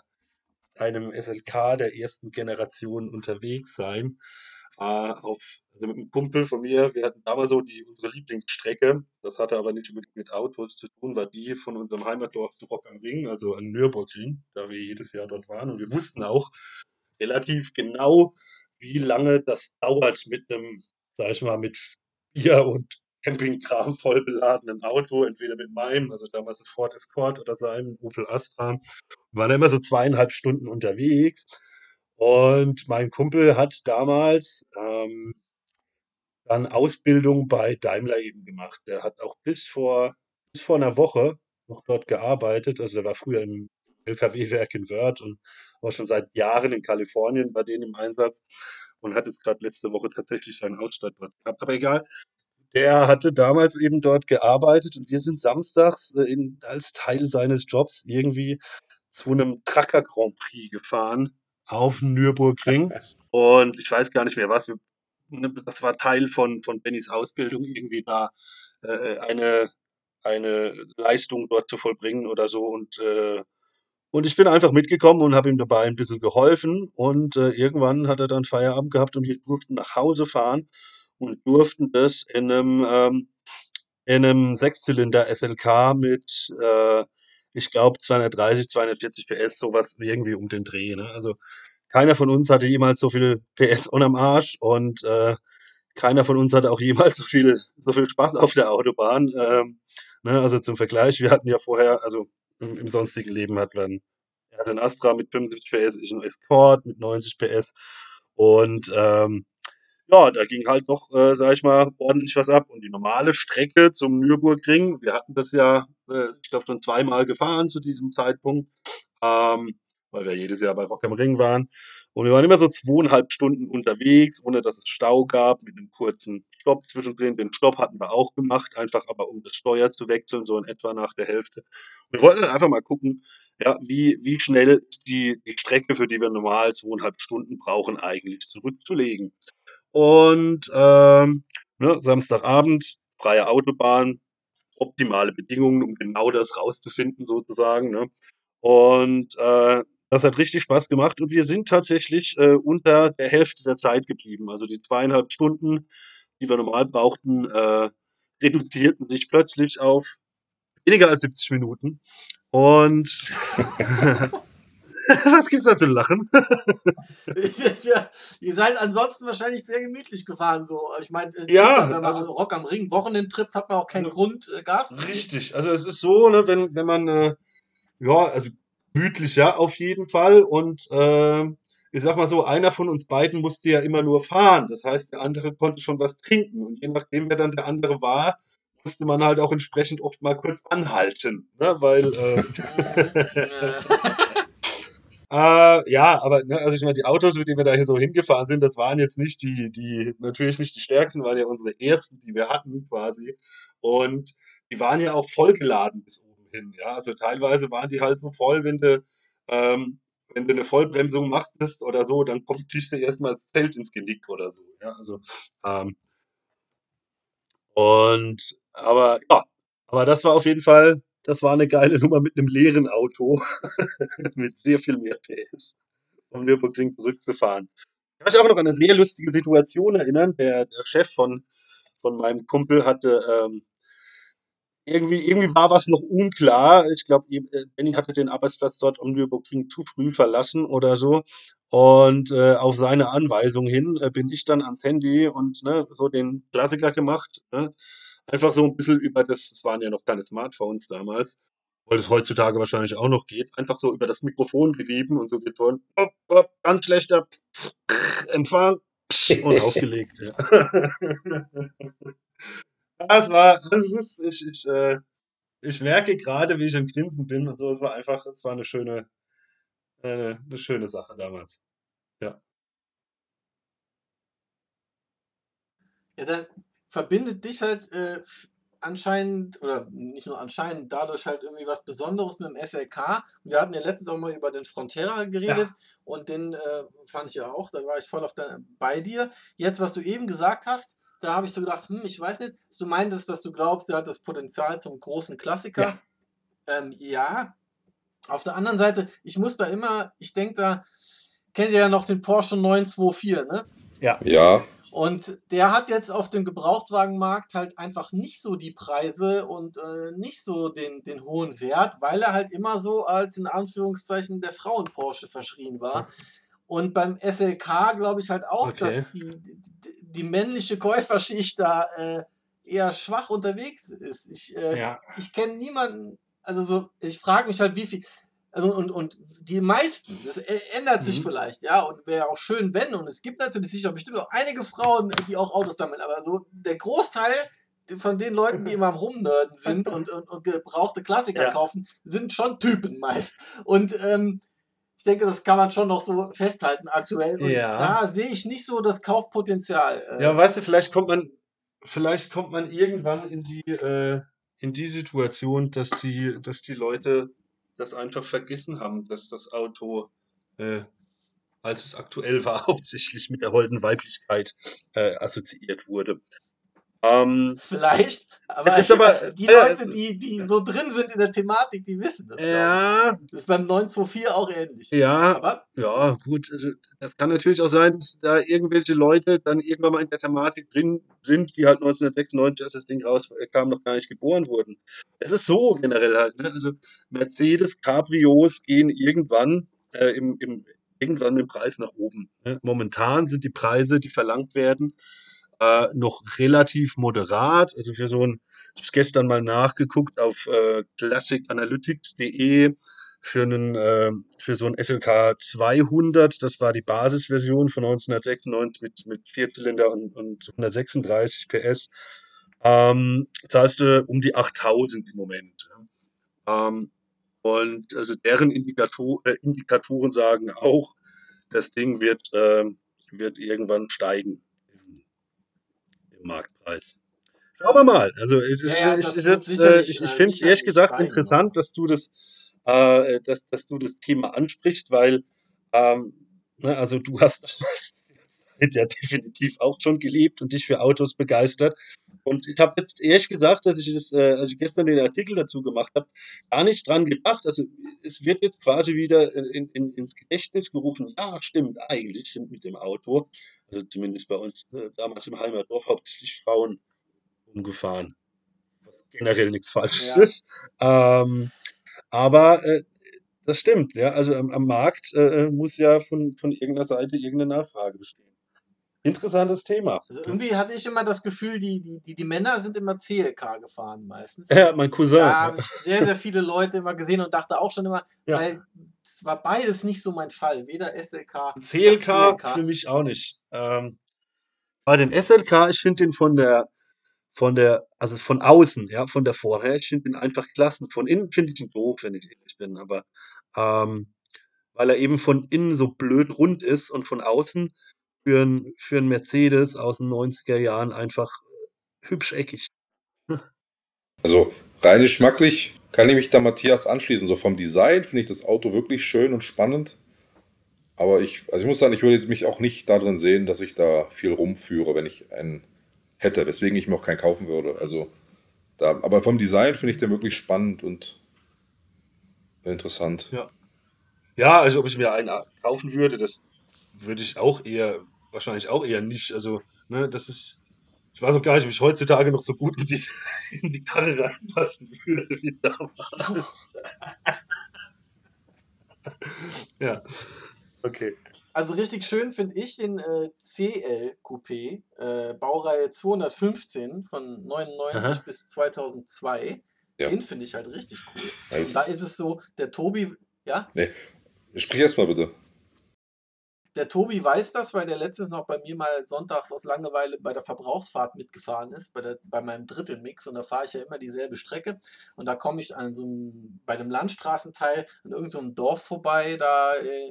einem SLK der ersten Generation unterwegs sein auf, also mit einem Kumpel von mir, wir hatten damals so die, unsere Lieblingsstrecke, das hatte aber nicht mit, mit Autos zu tun, war die von unserem Heimatdorf zu Rock am Ring, also an Nürburgring, da wir jedes Jahr dort waren. Und wir wussten auch relativ genau, wie lange das dauert mit einem, sag ich mal, mit Bier und Campingkram voll beladenen Auto, entweder mit meinem, also damals ein Ford Escort oder seinem Opel Astra. Wir waren immer so zweieinhalb Stunden unterwegs und mein Kumpel hat damals ähm, dann Ausbildung bei Daimler eben gemacht. Der hat auch bis vor, bis vor einer Woche noch dort gearbeitet. Also der war früher im LKW-Werk in Wörth und war schon seit Jahren in Kalifornien bei denen im Einsatz und hat jetzt gerade letzte Woche tatsächlich seinen Ausstatt dort gehabt. Aber egal, der hatte damals eben dort gearbeitet und wir sind samstags äh, in, als Teil seines Jobs irgendwie zu einem Tracker Grand Prix gefahren auf dem Nürburgring. Und ich weiß gar nicht mehr was. Ne, das war Teil von, von Bennys Ausbildung, irgendwie da äh, eine, eine Leistung dort zu vollbringen oder so. Und, äh, und ich bin einfach mitgekommen und habe ihm dabei ein bisschen geholfen. Und äh, irgendwann hat er dann Feierabend gehabt und wir durften nach Hause fahren und durften das in einem, ähm, in einem Sechszylinder SLK mit, äh, ich glaube, 230, 240 PS, sowas irgendwie um den Dreh. Ne? Also keiner von uns hatte jemals so viel PS unterm Arsch und äh, keiner von uns hatte auch jemals so viel, so viel Spaß auf der Autobahn. Ähm, ne? Also zum Vergleich, wir hatten ja vorher, also im, im sonstigen Leben hat man, er einen Astra mit 75 PS, ich einen Escort mit 90 PS und ähm, ja, da ging halt noch, äh, sag ich mal, ordentlich was ab. Und die normale Strecke zum Nürburgring, wir hatten das ja, äh, ich glaube, schon zweimal gefahren zu diesem Zeitpunkt, ähm, weil wir jedes Jahr bei Rock am Ring waren. Und wir waren immer so zweieinhalb Stunden unterwegs, ohne dass es Stau gab, mit einem kurzen Stopp zwischendrin. Den Stopp hatten wir auch gemacht, einfach aber um das Steuer zu wechseln, so in etwa nach der Hälfte. Wir wollten dann einfach mal gucken, ja, wie, wie schnell ist die, die Strecke, für die wir normal zweieinhalb Stunden brauchen, eigentlich zurückzulegen. Und ähm, ne, Samstagabend, freie Autobahn, optimale Bedingungen, um genau das rauszufinden, sozusagen. Ne? Und äh, Das hat richtig Spaß gemacht und wir sind tatsächlich äh, unter der Hälfte der Zeit geblieben. Also die zweieinhalb Stunden, die wir normal brauchten, äh, reduzierten sich plötzlich auf weniger als 70 Minuten. Und Was gibt's da zu lachen? ihr seid ansonsten wahrscheinlich sehr gemütlich gefahren. So. Ich meine, ja, wenn man also, Rock am Ring Wochenendtrip hat man auch keinen Grund, äh, Gas zu Richtig. Also es ist so, ne, wenn, wenn man, äh, ja, also gemütlich, ja, auf jeden Fall. Und äh, ich sag mal so, einer von uns beiden musste ja immer nur fahren. Das heißt, der andere konnte schon was trinken. Und je nachdem, wer dann der andere war, musste man halt auch entsprechend oft mal kurz anhalten. Ne? Weil äh, Äh, ja, aber ne, also ich meine, die Autos, mit denen wir da hier so hingefahren sind, das waren jetzt nicht die, die, natürlich nicht die stärksten, waren ja unsere ersten, die wir hatten quasi. Und die waren ja auch vollgeladen bis oben hin. Ja, also teilweise waren die halt so voll, wenn du, ähm, wenn du eine Vollbremsung machst oder so, dann kommst, kriegst du erstmal das Zelt ins Genick oder so. Ja, also, ähm, und, aber ja, aber das war auf jeden Fall das war eine geile Nummer mit einem leeren Auto mit sehr viel mehr PS, um Nürburgring zurückzufahren. Ich kann mich auch noch an eine sehr lustige Situation erinnern. Der, der Chef von, von meinem Kumpel hatte ähm, irgendwie, irgendwie war was noch unklar. Ich glaube, äh, Benny hatte den Arbeitsplatz dort am Nürburgring zu früh verlassen oder so. Und äh, auf seine Anweisung hin äh, bin ich dann ans Handy und ne, so den Klassiker gemacht. Ne? Einfach so ein bisschen über das, es waren ja noch keine Smartphones damals, weil es heutzutage wahrscheinlich auch noch geht, einfach so über das Mikrofon gerieben und so geht von op, op, ganz schlechter Empfang und aufgelegt. Ja. das war, das ist, ich, ich, äh, ich merke gerade, wie ich im Grinsen bin und so. Es war einfach, es war eine schöne, eine, eine schöne Sache damals. Ja. Ja, dann verbindet dich halt äh, anscheinend, oder nicht nur anscheinend, dadurch halt irgendwie was Besonderes mit dem SLK. Und wir hatten ja letztens auch mal über den Frontera geredet ja. und den äh, fand ich ja auch, da war ich voll auf der, bei dir. Jetzt, was du eben gesagt hast, da habe ich so gedacht, hm, ich weiß nicht, du meintest, dass du glaubst, der hat das Potenzial zum großen Klassiker. Ja. Ähm, ja. Auf der anderen Seite, ich muss da immer, ich denke da, kennt ihr ja noch den Porsche 924, ne? Ja. Ja. Und der hat jetzt auf dem Gebrauchtwagenmarkt halt einfach nicht so die Preise und äh, nicht so den, den hohen Wert, weil er halt immer so als in Anführungszeichen der Frauen-Porsche verschrien war. Und beim SLK glaube ich halt auch, okay. dass die, die, die, männliche Käuferschicht da äh, eher schwach unterwegs ist. Ich, äh, ja. ich kenne niemanden, also so, ich frage mich halt, wie viel, also und, und die meisten, das ändert sich mhm. vielleicht, ja, und wäre auch schön, wenn, und es gibt natürlich sicher bestimmt auch einige Frauen, die auch Autos sammeln, aber so der Großteil von den Leuten, die immer am Rumnörden sind und, und, und gebrauchte Klassiker ja. kaufen, sind schon Typen meist. Und ähm, ich denke, das kann man schon noch so festhalten aktuell. Und ja. da sehe ich nicht so das Kaufpotenzial. Äh. Ja, weißt du, vielleicht kommt man, vielleicht kommt man irgendwann in die, äh, in die Situation, dass die, dass die Leute das einfach vergessen haben, dass das Auto, äh, als es aktuell war, hauptsächlich mit der holden Weiblichkeit äh, assoziiert wurde. Ähm, Vielleicht, aber, es ist aber die äh, Leute, die, die so drin sind in der Thematik, die wissen das. Ja. Das ist beim 924 auch ähnlich. Ja, aber, ja, gut. Also, das kann natürlich auch sein, dass da irgendwelche Leute dann irgendwann mal in der Thematik drin sind, die halt 1996, als das Ding rauskam, noch gar nicht geboren wurden. Es ist so generell halt. Ne? Also Mercedes Cabrios gehen irgendwann äh, im, im, irgendwann im Preis nach oben. Ne? Momentan sind die Preise, die verlangt werden, äh, noch relativ moderat. Also für so ein, ich habe gestern mal nachgeguckt auf äh, classicanalytics.de für einen äh, für so ein SLK 200, das war die Basisversion von 1996 mit mit Vierzylinder und, und 136 PS. Ähm, zahlst du um die 8000 im Moment. Ähm, und also deren Indikator, äh, Indikatoren sagen auch, das Ding wird, äh, wird irgendwann steigen Marktpreis. Schauen wir mal. Also ich, ja, ja, ich, ich, äh, ich, ich finde es ehrlich gesagt steigen, interessant, dass du das, äh, dass, dass du das Thema ansprichst, weil ähm, ne, also du hast damals ja definitiv auch schon gelebt und dich für Autos begeistert. Und ich habe jetzt ehrlich gesagt, dass ich das, äh, als ich gestern den Artikel dazu gemacht habe, gar nicht dran gedacht. Also es wird jetzt quasi wieder in, in, ins Gedächtnis gerufen, ja, stimmt, eigentlich sind mit dem Auto, also zumindest bei uns äh, damals im Heimatdorf, hauptsächlich Frauen umgefahren. Was generell nichts Falsches Ja. ist. Ähm, aber äh, das stimmt, ja. Also am, am Markt äh, muss ja von, von irgendeiner Seite irgendeine Nachfrage bestehen. Interessantes Thema. Also irgendwie hatte ich immer das Gefühl, die, die, die, die Männer sind immer CLK gefahren meistens. Ja, mein Cousin. Da habe ich sehr, sehr viele Leute immer gesehen und dachte auch schon immer, Ja. weil es war beides nicht so mein Fall. Weder SLK CLK, noch für mich auch nicht. Ähm, bei den SLK, ich finde den von der, von der, also von außen, ja, von der Vorher, ich finde den einfach klasse. Von innen finde ich ihn doof, wenn ich ehrlich bin, aber ähm, weil er eben von innen so blöd rund ist und von außen für ein, für ein Mercedes aus den 90er Jahren einfach hübsch eckig. Also rein geschmacklich kann ich mich da Matthias anschließen. So vom Design finde ich das Auto wirklich schön und spannend. Aber ich, also ich muss sagen, ich würde jetzt mich auch nicht darin sehen, dass ich da viel rumführe, wenn ich einen hätte, weswegen ich mir auch keinen kaufen würde. Also da, aber vom Design finde ich den wirklich spannend und interessant. Ja. Ja, also ob ich mir einen kaufen würde, das würde ich auch eher, wahrscheinlich auch eher nicht. Also, ne, das ist, ich weiß auch gar nicht, ob ich heutzutage noch so gut in die, in die Karre reinpassen würde wie damals. ja. Okay. Also richtig schön finde ich den äh, CL Coupé, äh, Baureihe 215 von 99 Aha. bis 2002. Ja. Den finde ich halt richtig cool. Und da ist es so, der Tobi, ja, Sprich erst mal bitte. Der Tobi weiß das, weil der letztens noch bei mir mal sonntags aus Langeweile bei der Verbrauchsfahrt mitgefahren ist, bei, der, bei meinem Drittelmix. Und da fahre ich ja immer dieselbe Strecke. Und da komme ich an so einem, bei dem Landstraßenteil an irgendeinem so Dorf vorbei, da äh,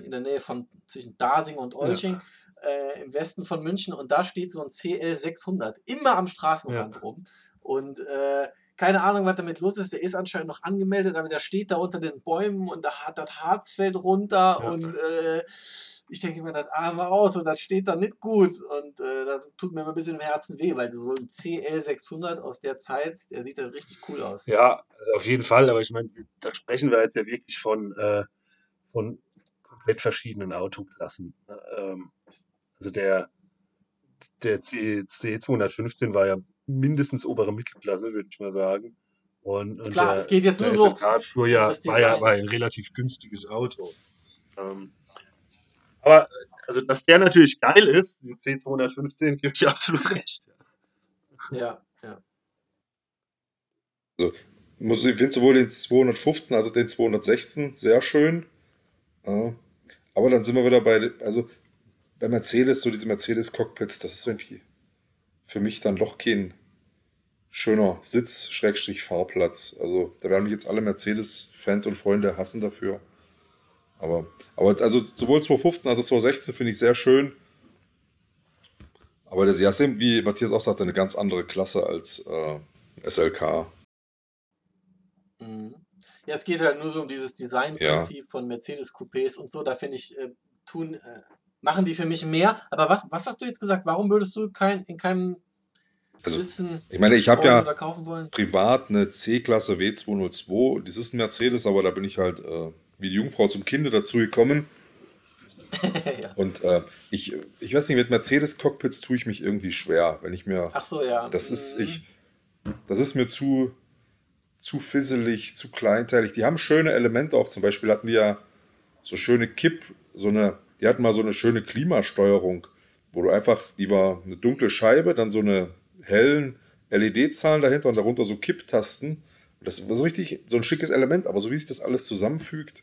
in der Nähe von zwischen Dasing und Olching. Äh, im Westen von München und da steht so ein CL 600 immer am Straßenrand rum und äh, keine Ahnung, was damit los ist. Der ist anscheinend noch angemeldet, aber der steht da unter den Bäumen und da hat das Harz fällt runter Ja. und äh, ich denke mir, das arme Auto, das steht da nicht gut und äh, das tut mir immer ein bisschen im Herzen weh, weil so ein CL 600 aus der Zeit, der sieht ja richtig cool aus. Ja, auf jeden Fall, aber ich meine, da sprechen wir jetzt ja wirklich von, äh, von komplett verschiedenen Autoklassen. ne? Ähm, also der, der C, C215 war ja mindestens obere Mittelklasse, würde ich mal sagen. Und, und Klar, der, es geht jetzt nur so fuhr ja, das war ja war ein relativ günstiges Auto. Ähm, aber äh, also, dass der natürlich geil ist, die C215, gebe ich absolut recht. Ja, ja. Muss, ich finde sowohl den 215 als auch den 216 sehr schön. Ja. Aber dann sind wir wieder bei, also bei Mercedes, so diese Mercedes-Cockpits, das ist irgendwie für mich dann doch kein schöner Sitz, Schrägstrich Fahrplatz. Also da werden mich jetzt alle Mercedes-Fans und Freunde hassen dafür. Aber, aber also sowohl 215 als auch 216 finde ich sehr schön. Aber das ja, sind, wie Matthias auch sagte, eine ganz andere Klasse als äh, SLK. Mhm. Ja, es geht halt nur so um dieses Designprinzip von Mercedes Coupés und so. Da finde ich, äh, tun, äh, machen die für mich mehr. Aber was, was hast du jetzt gesagt? Warum würdest du kein, in keinem Also, sitzen Ich meine, ich habe ja oder kaufen wollen? privat eine C-Klasse W202. Das ist ein Mercedes, aber da bin ich halt äh, wie die Jungfrau zum Kinde dazu gekommen. ja. Und äh, ich, ich weiß nicht, mit Mercedes-Cockpits tue ich mich irgendwie schwer, wenn ich mir. Ach so, ja. Das ist, Mhm. ich, das ist mir zu, zu fisselig, zu kleinteilig. Die haben schöne Elemente auch. Zum Beispiel hatten die ja so schöne Kipp, so eine, die hatten mal so eine schöne Klimasteuerung, wo du einfach, die war eine dunkle Scheibe, dann so eine hellen LED-Zahlen dahinter und darunter so Kipptasten. Das war so richtig, so ein schickes Element, aber so wie sich das alles zusammenfügt.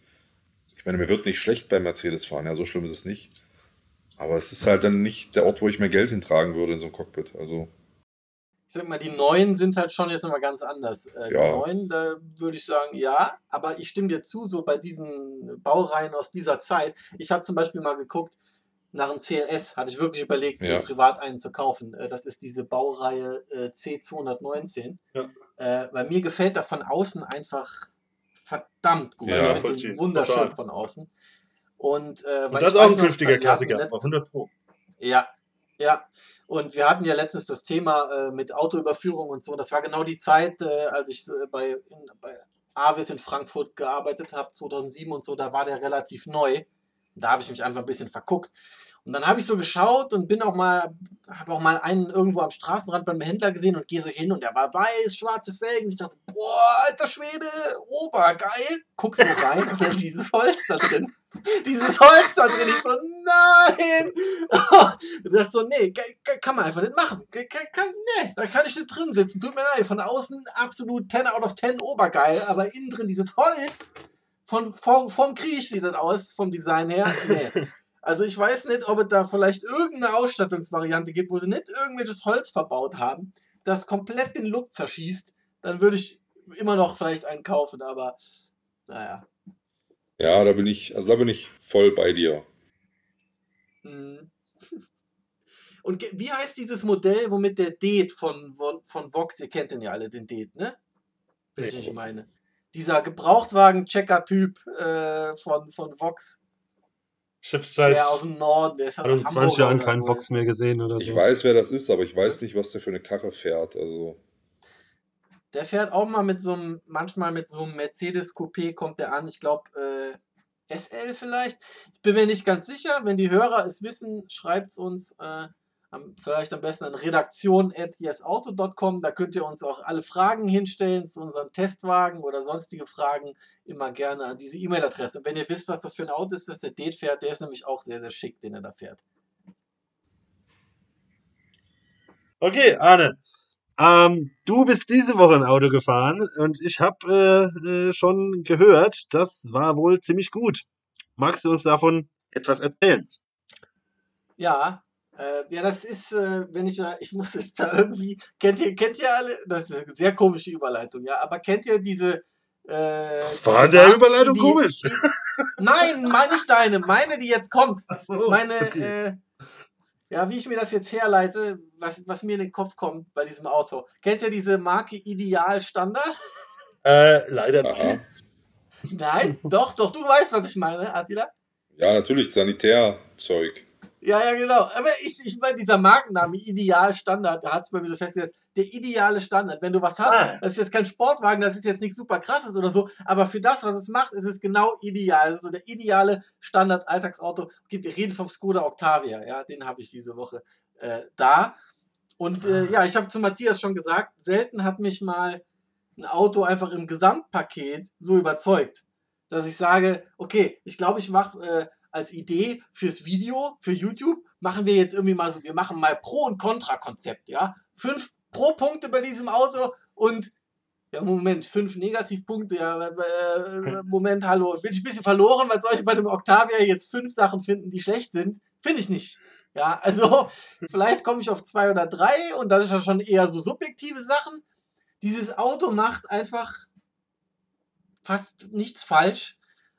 Ich meine, mir wird nicht schlecht beim Mercedes fahren, ja, so schlimm ist es nicht. Aber es ist halt dann nicht der Ort, wo ich mehr Geld hintragen würde in so ein Cockpit. Also, Ich sag mal, die neuen sind halt schon jetzt nochmal ganz anders. Äh, Die Ja. neuen, da würde ich sagen, ja, aber ich stimme dir zu, so bei diesen Baureihen aus dieser Zeit. Ich habe zum Beispiel mal geguckt, nach einem CLS hatte ich wirklich überlegt, mir Ja. privat einen zu kaufen. Äh, Das ist diese Baureihe äh, C219. Ja. Äh, weil mir gefällt da von außen einfach verdammt gut. Ja. ich finde den wunderschön Total. von außen. Und, äh, Und das ist auch ein künftiger hatten Klassiker, aber letzt- 100 Pro. ja. Ja, und wir hatten ja letztens das Thema äh, mit Autoüberführung und so. Das war genau die Zeit, äh, als ich äh, bei, in, bei Avis in Frankfurt gearbeitet habe, 2007 und so. Da war der relativ neu. Da habe ich mich einfach ein bisschen verguckt. Und dann habe ich so geschaut und bin auch mal, habe auch mal einen irgendwo am Straßenrand beim Händler gesehen und gehe so hin und der war weiß, schwarze Felgen. Ich dachte, boah, alter Schwede, obergeil. Guck so rein dieses Holz da drin. Dieses Holz da drin. Ich so, nein. das so, nee, kann man einfach nicht machen. Kann, nee, da kann ich nicht drin sitzen. Tut mir leid. Von außen absolut 10 out of 10 obergeil, aber innen drin dieses Holz von, vom, vom Krieg sieht das aus, vom Design her. Nee. Also ich weiß nicht, ob es da vielleicht irgendeine Ausstattungsvariante gibt, wo sie nicht irgendwelches Holz verbaut haben, das komplett den Look zerschießt. Dann würde ich immer noch vielleicht einen kaufen, aber naja. Ja, da bin ich, also da bin ich voll bei dir. Hm. Und wie heißt dieses Modell, womit der Date von, von Vox, ihr kennt den ja alle, den Date, ne? Welchen ich meine. Dieser Gebrauchtwagen-Checker-Typ äh, von, von Vox. Ich habe seit der aus dem Norden, der ist halt 20 Jahren keinen Vox mehr gesehen oder so. Ich weiß, wer das ist, aber ich weiß nicht, was der für eine Karre fährt. Also. Der fährt auch mal mit so einem, manchmal mit so einem Mercedes Coupé kommt der an. Ich glaube, äh, SL vielleicht. Ich bin mir nicht ganz sicher. Wenn die Hörer es wissen, schreibt es uns. Äh, am, vielleicht am besten an redaktion.yesauto.com. Da könnt ihr uns auch alle Fragen hinstellen zu unseren Testwagen oder sonstige Fragen. Immer gerne an diese E-Mail-Adresse. Und wenn ihr wisst, was das für ein Auto ist, das der Date fährt, der ist nämlich auch sehr, sehr schick, den er da fährt. Okay, Arne. Ähm, du bist diese Woche ein Auto gefahren und ich habe äh, äh, schon gehört, das war wohl ziemlich gut. Magst du uns davon etwas erzählen? Ja, äh, ja, das ist, äh, wenn ich, ich muss jetzt da irgendwie, kennt ihr, kennt ihr alle, das ist eine sehr komische Überleitung, ja, aber kennt ihr diese, äh, das war der Marke, Überleitung die, komisch. Die, nein, meine nicht deine, meine, die jetzt kommt. So, meine, okay. Ja, wie ich mir das jetzt herleite, was, was mir in den Kopf kommt bei diesem Auto. Kennt ihr diese Marke Ideal Standard? Äh, leider nicht. Nein, doch, doch, du weißt, was ich meine, Attila. Ja, natürlich, Sanitärzeug. Ja, ja, genau. Aber ich, ich meine, dieser Markenname, Ideal Standard, da hat es bei mir so festgesetzt, der ideale Standard. Wenn du was hast, ah. das ist jetzt kein Sportwagen, das ist jetzt nichts super krasses oder so, aber für das, was es macht, ist es genau ideal. Das ist so der ideale Standard-Alltagsauto. Okay, wir reden vom Skoda Octavia, ja, den habe ich diese Woche äh, da. Und äh, ja, ich habe zu Matthias schon gesagt, selten hat mich mal ein Auto einfach im Gesamtpaket so überzeugt, dass ich sage, okay, ich glaube, ich mache äh, als Idee fürs Video, für YouTube, machen wir jetzt irgendwie mal so, wir machen mal Pro- und Kontra-Konzept, ja. Fünf Pro-Punkte bei diesem Auto und ja, Moment, fünf Negativpunkte, ja, äh, Moment, hallo, bin ich ein bisschen verloren, weil soll ich bei dem Octavia jetzt fünf Sachen finden, die schlecht sind? Finde ich nicht. Ja, also vielleicht komme ich auf zwei oder drei und das ist ja schon eher so subjektive Sachen. Dieses Auto macht einfach fast nichts falsch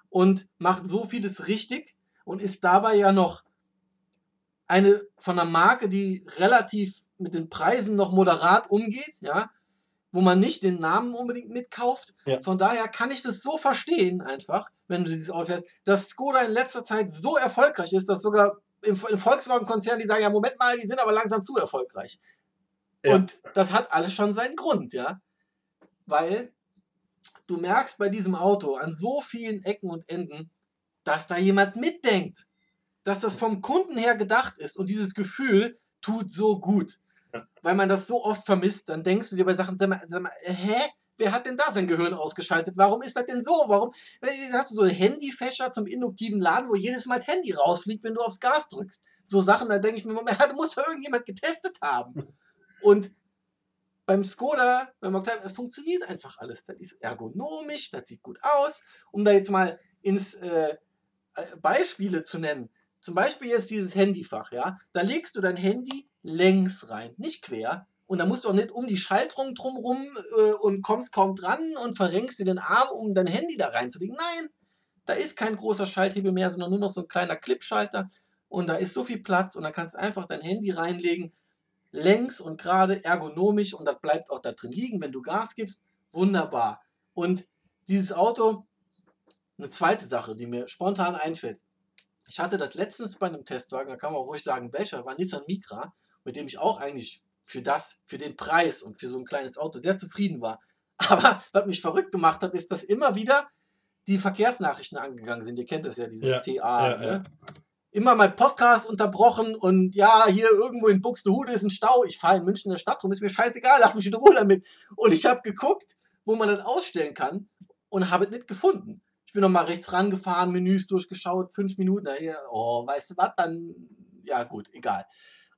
und macht so vieles richtig und ist dabei ja noch eine von einer Marke, die relativ mit den Preisen noch moderat umgeht, ja, wo man nicht den Namen unbedingt mitkauft. Ja. Von daher kann ich das so verstehen, einfach, wenn du dieses Auto fährst, dass Skoda in letzter Zeit so erfolgreich ist, dass sogar im, im Volkswagen-Konzern die sagen, ja, Moment mal, die sind aber langsam zu erfolgreich. Ja. Und das hat alles schon seinen Grund, ja. Weil du merkst bei diesem Auto an so vielen Ecken und Enden, dass da jemand mitdenkt, dass das vom Kunden her gedacht ist und dieses Gefühl tut so gut. Ja. Weil man das so oft vermisst, dann denkst du dir bei Sachen, sag mal, sag mal, hä? Wer hat denn da sein Gehirn ausgeschaltet? Warum ist das denn so? Warum hast du so Handyfächer zum induktiven Laden, wo jedes Mal das Handy rausfliegt, wenn du aufs Gas drückst? So Sachen, da denke ich mir, Moment, da muss irgendjemand getestet haben. Und beim Skoda, beim Octavia, funktioniert einfach alles. Das ist ergonomisch, das sieht gut aus. Um da jetzt mal ins äh, äh, Beispiele zu nennen. Zum Beispiel jetzt dieses Handyfach, ja. Da legst du dein Handy längs rein, nicht quer. Und da musst du auch nicht um die Schaltung drumrum äh, und kommst kaum dran und verrenkst dir den Arm, um dein Handy da reinzulegen. Nein, da ist kein großer Schalthebel mehr, sondern nur noch so ein kleiner Clipschalter. Und da ist so viel Platz und da kannst du einfach dein Handy reinlegen, längs und gerade ergonomisch und das bleibt auch da drin liegen, wenn du Gas gibst. Wunderbar. Und dieses Auto eine zweite Sache, die mir spontan einfällt. Ich hatte das letztens bei einem Testwagen, da kann man auch ruhig sagen, welcher, war Nissan Micra, mit dem ich auch eigentlich für das, für den Preis und für so ein kleines Auto sehr zufrieden war. Aber was mich verrückt gemacht hat, ist, dass immer wieder die Verkehrsnachrichten angegangen sind. Ihr kennt das ja, dieses ja, TA. Ja, ne? ja. Immer mein Podcast unterbrochen und ja, hier irgendwo in Buxtehude ist ein Stau. Ich fahre in München in der Stadt rum, ist mir scheißegal, lass mich in Ruhe damit. Und ich habe geguckt, wo man das ausstellen kann und habe es nicht gefunden. Bin nochmal rechts rangefahren, Menüs durchgeschaut, fünf Minuten. Oh, weißt du was, dann, ja gut, egal.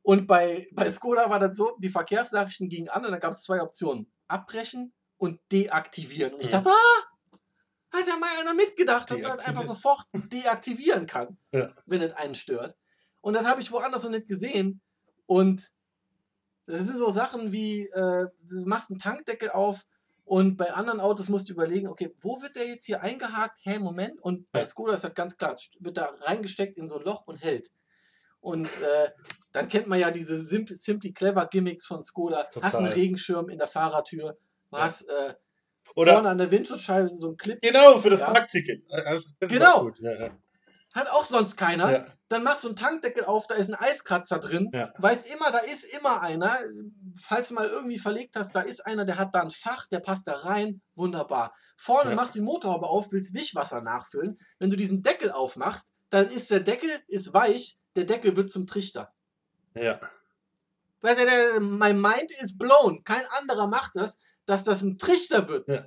Und bei, bei Skoda war das so, die Verkehrsnachrichten gingen an und da gab es zwei Optionen. Abbrechen und deaktivieren. Und ich dachte, ah, hat ja mal einer mitgedacht, dass man einfach sofort deaktivieren kann, ja. wenn es einen stört. Und das habe ich woanders noch nicht gesehen. Und das sind so Sachen wie, äh, du machst einen Tankdeckel auf und bei anderen Autos musst du überlegen, okay, wo wird der jetzt hier eingehakt? Hä, Moment. Und bei Skoda ist das ganz klar, wird da reingesteckt in so ein Loch und hält. Und äh, dann kennt man ja diese Simply Clever Gimmicks von Skoda. Total. Hast einen Regenschirm in der Fahrertür, was äh, Oder vorne an der Windschutzscheibe so ein Clip. Genau, für das ja. Parkticket. Genau. Ja, ja. Hat auch sonst keiner. Dann machst du einen Tankdeckel auf, da ist ein Eiskratzer drin. Ja. Weißt immer, da ist immer einer. Falls du mal irgendwie verlegt hast, da ist einer, der hat da ein Fach, der passt da rein. Wunderbar. Vorne ja. machst du die Motorhaube auf, willst Wischwasser nachfüllen. Wenn du diesen Deckel aufmachst, dann ist der Deckel ist weich, der Deckel wird zum Trichter. Ja. Weil der, der, my mind is blown. Kein anderer macht das dass das ein Trichter wird ja.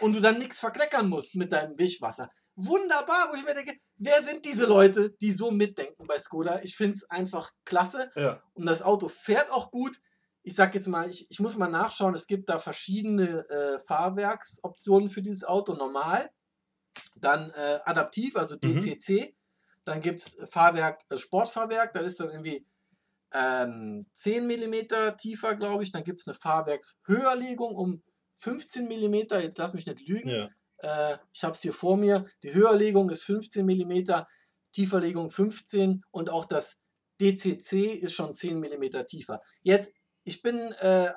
und du dann nichts verkleckern musst mit deinem Wischwasser. Wunderbar, wo ich mir denke, wer sind diese Leute, die so mitdenken bei Skoda? Ich finde es einfach klasse ja. und das Auto fährt auch gut. Ich sag jetzt mal, ich, ich muss mal nachschauen, es gibt da verschiedene äh, Fahrwerksoptionen für dieses Auto. Normal, dann äh, adaptiv, also DCC. Mhm. Dann gibt es Fahrwerk, äh, Sportfahrwerk, da ist dann irgendwie ähm, 10 mm tiefer, glaube ich. Dann gibt es eine Fahrwerkshöherlegung um 15 mm. Jetzt lass mich nicht lügen. Ja. Äh, ich habe es hier vor mir. Die Höherlegung ist 15 mm, Tieferlegung 15 und auch das DCC ist schon 10 mm tiefer. Jetzt, ich bin, äh,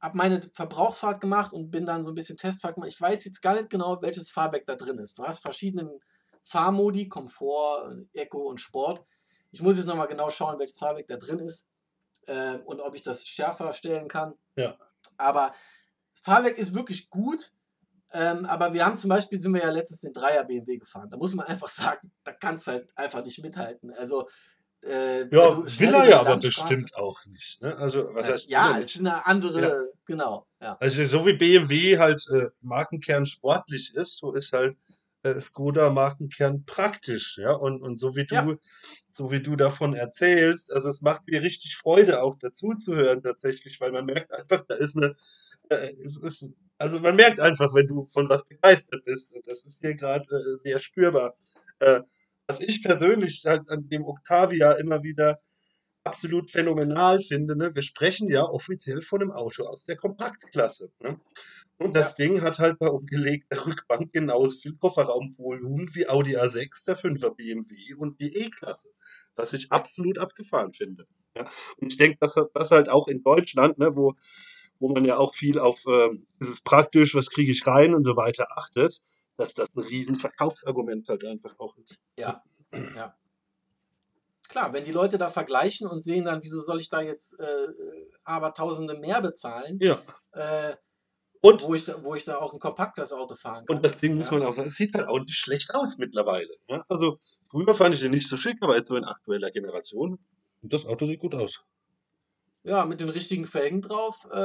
habe meine Verbrauchsfahrt gemacht und bin dann so ein bisschen Testfahrt gemacht. Ich weiß jetzt gar nicht genau, welches Fahrwerk da drin ist. Du hast verschiedene Fahrmodi, Komfort, Eco und Sport. Ich muss jetzt nochmal genau schauen, welches Fahrwerk da drin ist äh, und ob ich das schärfer stellen kann. Ja. Aber das Fahrwerk ist wirklich gut. Ähm, aber wir haben zum Beispiel, sind wir ja letztens den Dreier BMW gefahren. Da muss man einfach sagen, da kannst du halt einfach nicht mithalten. Also äh, ja, will er ja aber bestimmt auch nicht. Ne? Also, was heißt, ja, es ist eine andere, ja. genau. Ja. Also, so wie BMW halt äh, Markenkern sportlich ist, so ist halt äh, Skoda Markenkern praktisch, ja. Und, und so wie du, ja. so wie du davon erzählst, also es macht mir richtig Freude, auch dazu zu hören tatsächlich, weil man merkt einfach, da ist eine, äh, es ist, also man merkt einfach, wenn du von was begeistert bist. Und das ist hier gerade äh, sehr spürbar. Äh, was ich persönlich halt an dem Octavia immer wieder absolut phänomenal finde, ne? wir sprechen ja offiziell von einem Auto aus der Kompaktklasse. Ne? Und das ja. Ding hat halt bei umgelegter Rückbank genauso viel Kofferraumvolumen wie Audi A6, der 5er BMW und die E-Klasse, was ich absolut abgefahren finde. Ja. Und ich denke, dass das halt auch in Deutschland, ne, wo, wo man ja auch viel auf, äh, ist es praktisch, was kriege ich rein und so weiter achtet, dass das ein riesen Verkaufsargument halt einfach auch ist. Ja, ja. Klar, wenn die Leute da vergleichen und sehen dann, wieso soll ich da jetzt äh, aber Tausende mehr bezahlen? Ja. Äh, und wo ich, da, wo ich da auch ein kompaktes Auto fahren kann. Und das Ding muss man auch sagen, es sieht halt auch nicht schlecht aus mittlerweile. Ja? Also früher fand ich den nicht so schick, aber jetzt so in aktueller Generation. Und das Auto sieht gut aus. Ja, mit den richtigen Felgen drauf äh,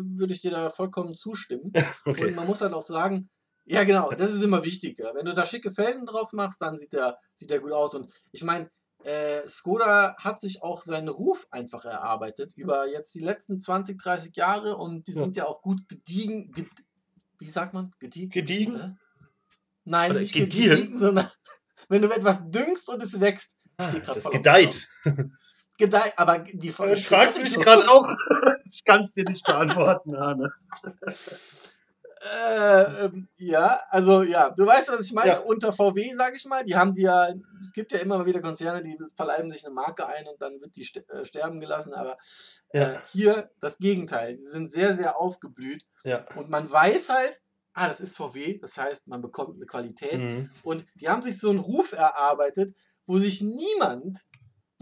würde ich dir da vollkommen zustimmen. okay. Und man muss halt auch sagen, ja genau, das ist immer wichtiger. Wenn du da schicke Felgen drauf machst, dann sieht der, sieht der gut aus. Und ich meine, äh, Skoda hat sich auch seinen Ruf einfach erarbeitet über jetzt die letzten 20, 30 Jahre und die ja. sind ja auch gut gediegen. Ged wie sagt man? Gediegen? Gediegen? Äh? Nein, Oder nicht gediegen, gediegen, sondern wenn du etwas düngst und es wächst. Ah, das gedeiht. Gedeiht, aber die Frage. Ich frage mich gerade auch. ich kann es dir nicht beantworten, Arne. Äh, ähm, ja, also ja, du weißt, was ich meine. Ja. Unter VW, sage ich mal, die haben die ja, es gibt ja immer wieder Konzerne, die verleiben sich eine Marke ein und dann wird die äh, sterben gelassen. Aber äh, ja. hier das Gegenteil. Die sind sehr, sehr aufgeblüht. Ja. Und man weiß halt, ah, das ist VW, das heißt, man bekommt eine Qualität. Mhm. Und die haben sich so einen Ruf erarbeitet, wo sich niemand,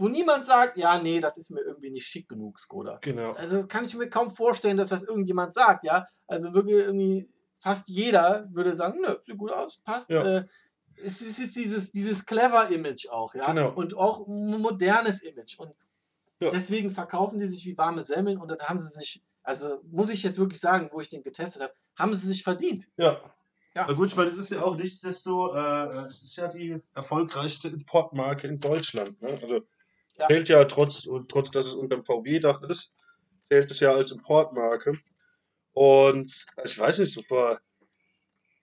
wo niemand sagt, ja, nee, das ist mir irgendwie nicht schick genug, Skoda. Genau. Also kann ich mir kaum vorstellen, dass das irgendjemand sagt, ja. Also wirklich irgendwie fast jeder würde sagen, nö, sieht gut aus, passt. Ja. Äh, es, ist- es ist dieses, dieses clever Image auch, ja. Genau. Und auch ein modernes Image. Und Ja. deswegen verkaufen die sich wie warme Semmeln und dann haben sie sich, also muss ich jetzt wirklich sagen, wo ich den getestet habe, haben sie sich verdient. Ja. Ja. Na gut, ich meine, das ist ja auch nichtsdestotrotz, äh, es ist ja die erfolgreichste Importmarke in Deutschland. Ne? Also Ja. zählt ja trotz, trotz, dass es unter dem VW-Dach ist, zählt es ja als Importmarke. Und ich weiß nicht, so vor,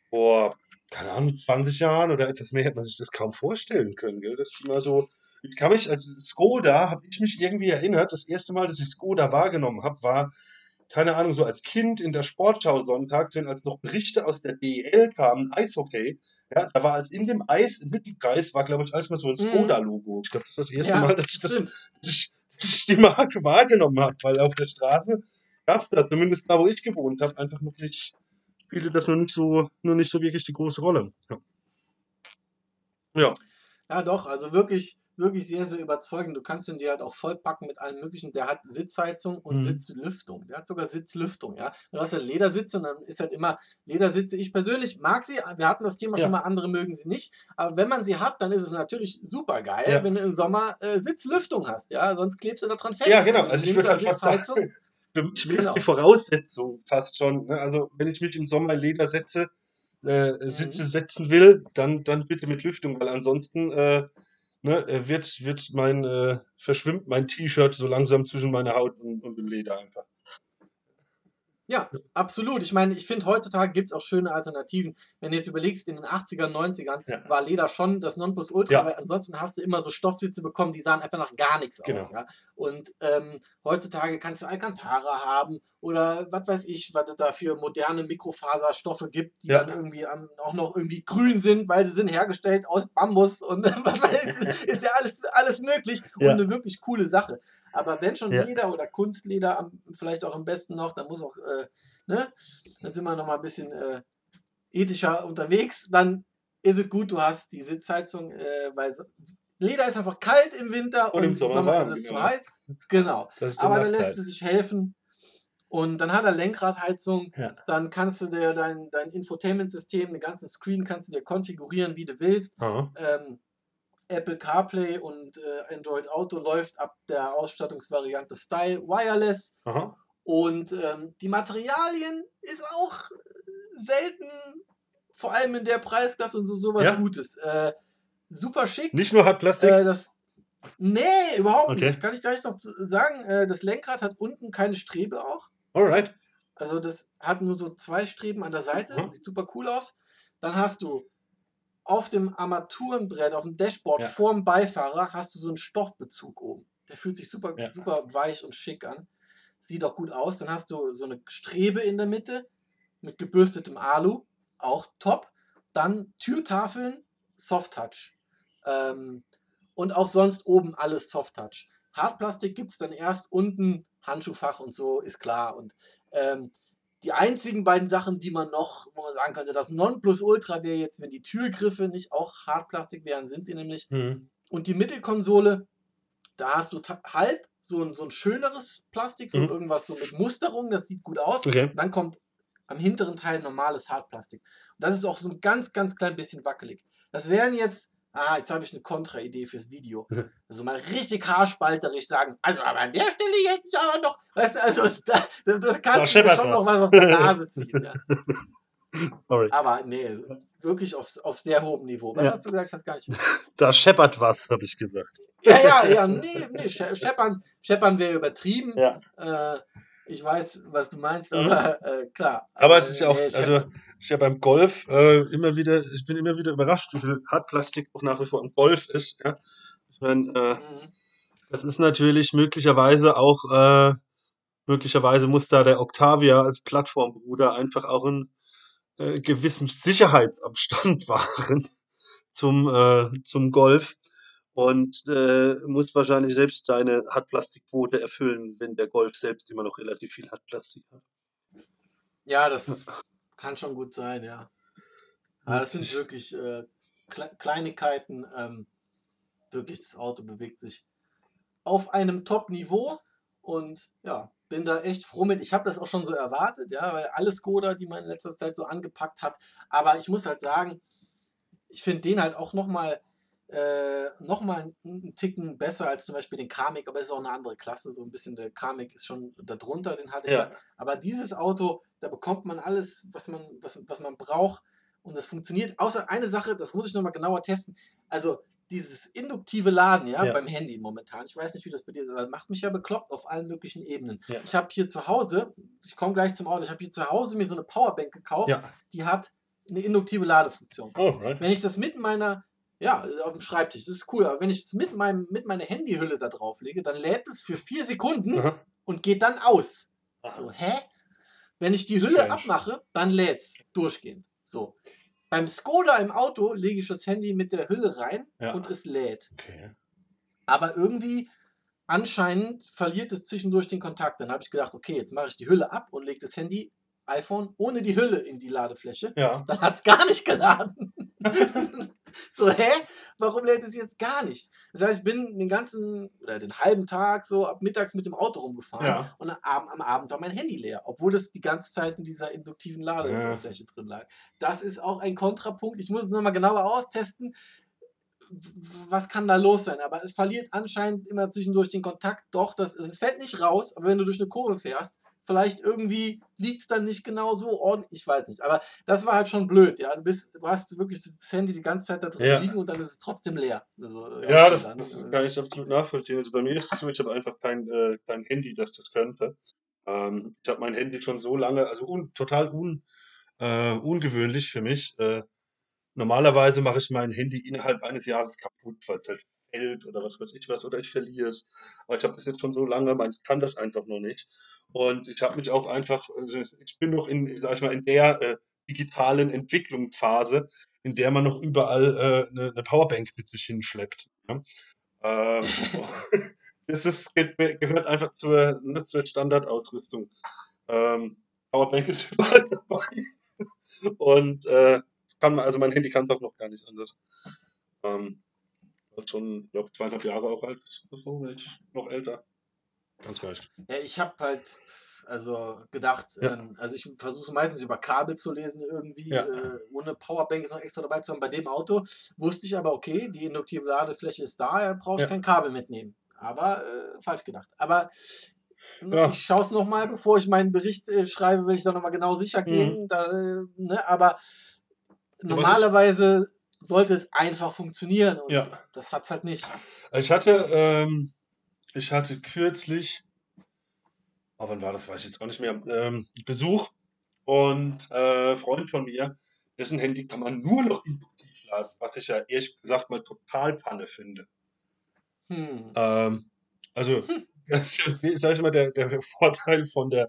vor, keine Ahnung, 20 Jahren oder etwas mehr hätte man sich das kaum vorstellen können. Gell? Das ist immer so, ich kann mich, als Skoda, habe ich mich irgendwie erinnert, das erste Mal, dass ich Skoda wahrgenommen habe, war, keine Ahnung, so als Kind in der Sportschau sonntags, wenn als noch Berichte aus der DEL kamen, Eishockey, ja, da war als in dem Eis im Mittelkreis, war, glaube ich, als mal so ein Mhm. Skoda-Logo. Ich glaube, das ist das erste Ja, Mal, dass ich, das, dass ich, dass ich die Marke wahrgenommen habe, weil auf der Straße gab es da, zumindest da, wo ich gewohnt habe, einfach noch nicht, spielte das noch nicht so, noch nicht so wirklich die große Rolle. Ja. Ja, Ja, doch, also wirklich, wirklich sehr, sehr überzeugend. Du kannst ihn dir halt auch vollpacken mit allem Möglichen. Der hat Sitzheizung und Mhm. Sitzlüftung. Der hat sogar Sitzlüftung, ja. Du hast ja Ledersitze und dann ist halt immer Ledersitze. Ich persönlich mag sie. Wir hatten das Thema Ja. schon mal, andere mögen sie nicht. Aber wenn man sie hat, dann ist es natürlich super geil, Ja. wenn du im Sommer äh, Sitzlüftung hast, ja. Sonst klebst du da dran fest. Ja, genau. Also ich würde halt fast Sitzheizung. für mich Genau. die Voraussetzung fast schon. Ne? Also wenn ich mit im Sommer Leder setze, äh, Sitze Mhm. setzen will, dann, dann bitte mit Lüftung, weil ansonsten äh, ne, äh, wird, wird mein, äh, verschwimmt mein T-Shirt so langsam zwischen meiner Haut und, und dem Leder einfach. Ja, absolut. Ich meine, ich finde, heutzutage gibt es auch schöne Alternativen. Wenn du jetzt überlegst, in den 80ern, 90ern Ja. war Leder schon das Nonplusultra, Ja. weil ansonsten hast du immer so Stoffsitze bekommen, die sahen einfach nach gar nichts Genau. aus. Ja? Und ähm, heutzutage kannst du Alcantara haben oder was weiß ich, was es da für moderne Mikrofaserstoffe gibt, die Ja. dann irgendwie am- auch noch irgendwie grün sind, weil sie sind hergestellt aus Bambus und was weiß ich, ist ja alles, alles möglich und Ja. eine wirklich coole Sache. Aber wenn schon Ja. Leder oder Kunstleder, am, vielleicht auch am besten noch, dann muss auch, äh, ne, da sind wir noch mal ein bisschen äh, ethischer unterwegs, dann ist es gut, du hast die Sitzheizung, äh, weil so, Leder ist einfach kalt im Winter Und und, im Sommer Sommer, ist es zu genau. heiß. Genau. Aber da lässt es sich helfen. Und dann hat er Lenkradheizung. Ja. Dann kannst du dir dein, dein Infotainment-System, den ganzen Screen kannst du dir konfigurieren, wie du willst. Ähm, Apple CarPlay und äh, Android Auto läuft ab der Ausstattungsvariante Style Wireless. Aha. Und ähm, die Materialien ist auch selten, vor allem in der Preisklasse und so sowas Ja. Gutes. Äh, super schick. Nicht nur Hartplastik. Äh, das, nee, überhaupt Okay. nicht. Kann ich gleich noch sagen. Äh, das Lenkrad hat unten keine Strebe auch. Alright. Also das hat nur so zwei Streben an der Seite. Mhm. Sieht super cool aus. Dann hast du auf dem Armaturenbrett, auf dem Dashboard Ja. vorm Beifahrer, hast du so einen Stoffbezug oben. Der fühlt sich super, Ja. super weich und schick an. Sieht auch gut aus. Dann hast du so eine Strebe in der Mitte mit gebürstetem Alu. Auch top. Dann Türtafeln, Soft Touch. Ähm, und auch sonst oben alles Soft Touch. Hartplastik gibt es dann erst unten, Handschuhfach und so, ist klar. Und ähm, die einzigen beiden Sachen, die man noch, wo man sagen könnte, das Nonplusultra wäre jetzt, wenn die Türgriffe nicht auch Hartplastik wären, sind sie nämlich. Mhm. Und die Mittelkonsole, da hast du halb so ein, so ein schöneres Plastik, so Mhm. irgendwas so mit Musterung, das sieht gut aus. Okay. Und dann kommt am hinteren Teil normales Hartplastik. Und das ist auch so ein ganz, ganz klein bisschen wackelig. Das wären jetzt, ah, jetzt habe ich eine Kontraidee fürs Video. Also mal richtig haarspalterisch sagen, also aber an der Stelle jetzt aber noch, weißt du, also da, das, das Da kannst du dir scheppert schon was. noch was aus der Nase ziehen. Ja. Alright. Aber nee, wirklich auf, auf sehr hohem Niveau. Was Ja. hast du gesagt? Ich weiß gar nicht. Da scheppert was, habe ich gesagt. Ja, ja, ja, nee, nee, Sche- Scheppern, Scheppern wäre übertrieben. Ja. Äh, ich weiß, was du meinst, Mhm. aber äh, klar. Aber es ist ja auch, also ich ja beim Golf äh, immer wieder, ich bin immer wieder überrascht, wie viel Hartplastik auch nach wie vor im Golf ist. Ja? Ich meine, äh, Mhm. das ist natürlich möglicherweise auch, äh, möglicherweise muss da der Octavia als Plattformbruder einfach auch einen äh, gewissen Sicherheitsabstand wahren zum, äh, zum Golf und äh, muss wahrscheinlich selbst seine Hartplastikquote erfüllen, wenn der Golf selbst immer noch relativ viel Hartplastik hat. Ja, das kann schon gut sein, ja. Aber das sind wirklich äh, Kle Kleinigkeiten. Ähm, wirklich, das Auto bewegt sich auf einem Top-Niveau und ja, bin da echt froh mit. Ich habe das auch schon so erwartet, ja, weil alle Skoda, die man in letzter Zeit so angepackt hat, aber ich muss halt sagen, ich finde den halt auch nochmal äh, nochmal einen Ticken besser als zum Beispiel den Kamik, aber es ist auch eine andere Klasse, so ein bisschen der Kamik ist schon darunter, den hatte ich ja. ja. Aber dieses Auto, da bekommt man alles, was man, was, was man braucht und das funktioniert. Außer eine Sache, das muss ich nochmal genauer testen. Also dieses induktive Laden, ja, ja, beim Handy momentan. Ich weiß nicht, wie das bei dir ist, aber macht mich ja bekloppt auf allen möglichen Ebenen. Ja. Ich habe hier zu Hause, ich komme gleich zum Auto, ich habe hier zu Hause mir so eine Powerbank gekauft, ja. die hat eine induktive Ladefunktion. Oh, right. Wenn ich das mit meiner, ja, auf dem Schreibtisch, das ist cool, aber wenn ich das mit, meinem, mit meiner Handyhülle da drauf lege, dann lädt es für vier Sekunden Aha. und geht dann aus. Aha. So, hä? Wenn ich die Hülle Strange. abmache, dann lädt es durchgehend. So. Beim Skoda im Auto lege ich das Handy mit der Hülle rein ja. und es lädt. Okay. Aber irgendwie anscheinend verliert es zwischendurch den Kontakt. Dann habe ich gedacht, okay, jetzt mache ich die Hülle ab und lege das Handy iPhone ohne die Hülle in die Ladefläche. Ja. Dann hat es gar nicht geladen. so, hä? Warum lädt es jetzt gar nicht? Das heißt, ich bin den ganzen oder den halben Tag so ab mittags mit dem Auto rumgefahren ja. und am Abend, am Abend, war mein Handy leer, obwohl es die ganze Zeit in dieser induktiven Ladefläche ja. drin lag. Das ist auch ein Kontrapunkt. Ich muss es nochmal genauer austesten. Was kann da los sein? Aber es verliert anscheinend immer zwischendurch den Kontakt. Doch, das, es fällt nicht raus, aber wenn du durch eine Kurve fährst, vielleicht irgendwie liegt es dann nicht genau so ordentlich, ich weiß nicht. Aber das war halt schon blöd, ja. Du, bist, du hast wirklich das Handy die ganze Zeit da drin ja. liegen und dann ist es trotzdem leer. Also, ja, das, dann, das äh, kann ich absolut nachvollziehen. Also bei mir ist es so, ich habe einfach kein, äh, kein Handy, das das könnte. Ähm, ich habe mein Handy schon so lange, also un, total un, äh, ungewöhnlich für mich. Äh, normalerweise mache ich mein Handy innerhalb eines Jahres kaputt, weil es halt fällt oder was weiß ich was oder ich verliere es. Aber ich habe das jetzt schon so lange, man kann das einfach noch nicht. Und ich habe mich auch einfach, also ich bin noch in, sag ich mal, in der äh, digitalen Entwicklungsphase, in der man noch überall äh, eine, eine Powerbank mit sich hinschleppt. Ja? Ähm, das ist, gehört einfach zur, ne, zur Standardausrüstung. Ähm, Powerbank ist überall dabei. Und äh, kann man, also mein Handy kann es auch noch gar nicht anders. Ähm, schon, ich glaube, zweieinhalb Jahre auch alt ist, so, wenn ich noch älter. Ganz leicht. Ja, ich habe halt also gedacht, ja. ähm, also ich versuche meistens über Kabel zu lesen irgendwie, ja. äh, ohne Powerbank ist noch extra dabei zu haben. Bei dem Auto wusste ich aber, okay, die induktive Ladefläche ist da, da brauche ich ja. kein Kabel mitnehmen. Aber äh, falsch gedacht. Aber ja. ich schaue es nochmal, bevor ich meinen Bericht äh, schreibe, will ich da nochmal genau sicher gehen. Mhm. Da, äh, ne, aber normalerweise sollte es einfach funktionieren. Und ja. das hat es halt nicht. Ich hatte, ähm, ich hatte kürzlich, oh, wann war das, weiß ich jetzt auch nicht mehr, ähm, Besuch und äh, Freund von mir, dessen Handy kann man nur noch induktiv laden, was ich ja ehrlich gesagt mal total Panne finde. Hm. Ähm, also, hm. das ist ja, sag ich mal, der, der Vorteil von der,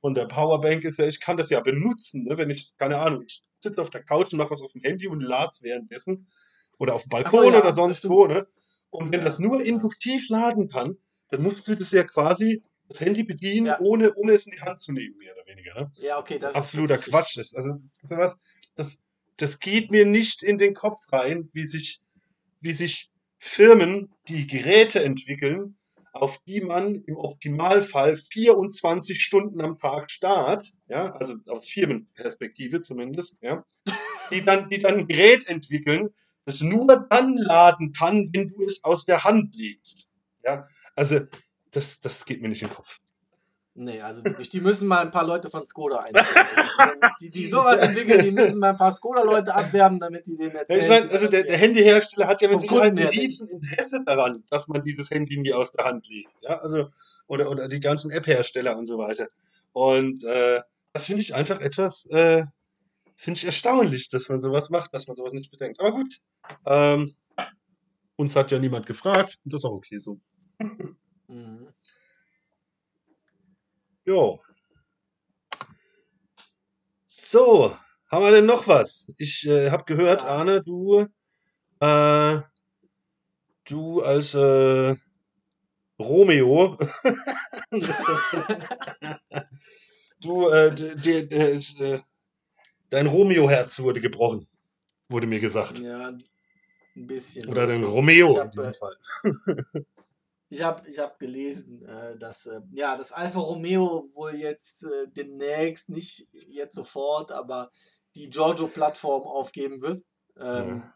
von der Powerbank ist ja, ich kann das ja benutzen, ne? wenn ich, keine Ahnung, ich sitze auf der Couch und mache was auf dem Handy und lad's währenddessen. Oder auf dem Balkon so, ja, oder sonst wo, ne? Und wenn ja. das nur induktiv laden kann, dann musst du das ja quasi das Handy bedienen, ja. ohne, ohne es in die Hand zu nehmen, mehr oder weniger. Ne? Ja, okay, das Absoluter ist Quatsch ist. Also, das ist was, das, das geht mir nicht in den Kopf rein, wie sich, wie sich Firmen, die Geräte entwickeln, auf die man im Optimalfall 24 Stunden am Tag starrt, ja, also aus Firmenperspektive zumindest, ja, die dann, die dann ein Gerät entwickeln, das nur dann laden kann, wenn du es aus der Hand legst. Ja, also das, das geht mir nicht in den Kopf. Nee, also wirklich, die müssen mal ein paar Leute von Skoda einstellen. Also die, die, sowas entwickeln, die müssen mal ein paar Skoda-Leute abwerben, damit die denen erzählen. Ich meine, also der, der Handyhersteller hat ja mit Sicherheit ein riesen Interesse daran, dass man dieses Handy nie aus der Hand legt. Ja, also, oder, oder die ganzen App-Hersteller und so weiter. Und äh, das finde ich einfach etwas, äh, finde ich erstaunlich, dass man sowas macht, dass man sowas nicht bedenkt. Aber gut, ähm, uns hat ja niemand gefragt und das ist auch okay so. Mhm. Jo. So, haben wir denn noch was? Ich äh, habe gehört. Arne, du, äh, du als äh, Romeo, du, äh, äh, dein Romeo-Herz wurde gebrochen, wurde mir gesagt. Ja, ein bisschen. Oder den Romeo hab, in diesem Fall. ich habe ich hab gelesen, äh, dass äh, ja, das Alfa Romeo wohl jetzt äh, demnächst, nicht jetzt sofort, aber die Giorgio-Plattform aufgeben wird, ähm, ja.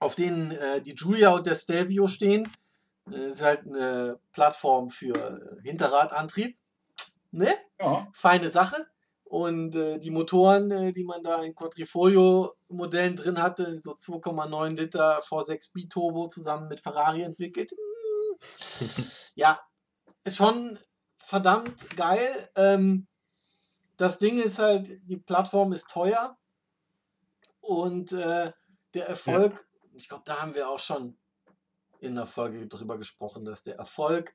auf denen äh, die Giulia und der Stelvio stehen. Das ist halt eine Plattform für Hinterradantrieb. Ne? Ja. Feine Sache. Und äh, die Motoren, äh, die man da in Quadrifoglio-Modellen drin hatte, so 2,9 Liter V6 Biturbo zusammen mit Ferrari entwickelt. Ja, ist schon verdammt geil. Ähm, das Ding ist halt, die Plattform ist teuer und äh, der Erfolg, ja. ich glaube, da haben wir auch schon in der Folge drüber gesprochen, dass der Erfolg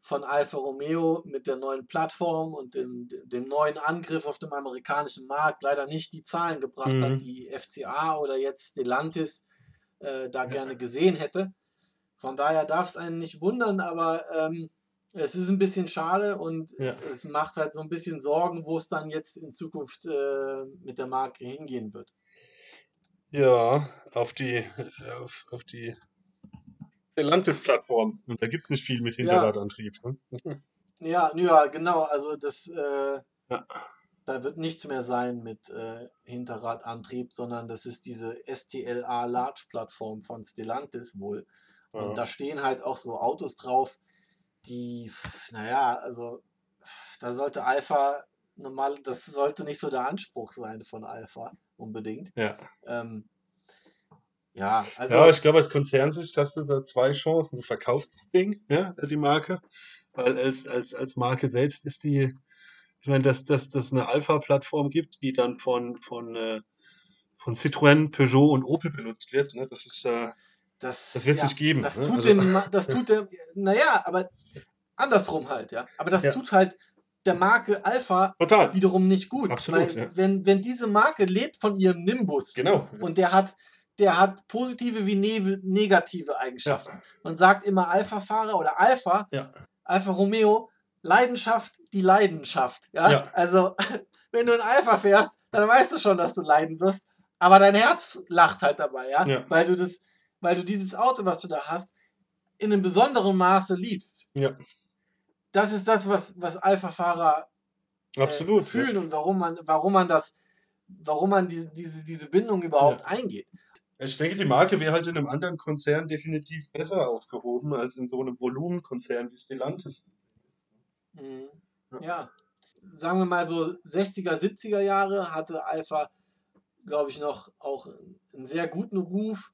von Alfa Romeo mit der neuen Plattform und dem, dem neuen Angriff auf dem amerikanischen Markt leider nicht die Zahlen gebracht mhm. hat, die FCA oder jetzt Stellantis äh, da gerne gesehen hätte. Von daher darf es einen nicht wundern, aber ähm, es ist ein bisschen schade und ja. es macht halt so ein bisschen Sorgen, wo es dann jetzt in Zukunft äh, mit der Marke hingehen wird. Ja, auf die, auf, auf die Stellantis-Plattform. Und da gibt es nicht viel mit Hinterradantrieb. Ne? Ja, ja, genau. Also das, äh, ja. da wird nichts mehr sein mit äh, Hinterradantrieb, sondern das ist diese STLA Large Plattform von Stellantis wohl. Und ja. da stehen halt auch so Autos drauf, die, naja, also da sollte Alpha normal, das sollte nicht so der Anspruch sein von Alpha unbedingt. Ja. Ähm, ja, also. Ja, ich glaube, als Konzernsicht hast du da zwei Chancen. Du verkaufst das Ding, ja, die Marke, weil als, als, als Marke selbst ist die, ich meine, dass, dass, dass eine Alpha-Plattform gibt, die dann von, von, äh, von Citroën, Peugeot und Opel benutzt wird, ne? das ist, äh, das, das wird es ja, nicht geben. Das ne? tut also, dem, das tut der, naja, aber andersrum halt, ja. Aber das ja. tut halt der Marke Alpha Total. wiederum nicht gut. Absolut. Weil, ja. wenn, wenn diese Marke lebt von ihrem Nimbus genau. und der hat, der hat positive wie ne negative Eigenschaften. Ja. Man sagt immer Alpha-Fahrer oder Alpha, ja. Alfa Romeo, Leidenschaft, die Leidenschaft. Ja? Also, wenn du ein Alpha fährst, dann weißt du schon, dass du leiden wirst. Aber dein Herz lacht halt dabei, ja? ja. Weil du das, weil du dieses Auto, was du da hast, in einem besonderen Maße liebst. Ja. Das ist das, was, was Alpha-Fahrer äh, fühlen und warum man, warum man das, warum man diese, diese, diese Bindung überhaupt eingeht. Ich denke, die Marke wäre halt in einem anderen Konzern definitiv besser aufgehoben als in so einem Volumenkonzern wie Stellantis. Mhm. Ja. Sagen wir mal so 60er, 70er Jahre hatte Alpha, glaube ich, noch auch einen sehr guten Ruf.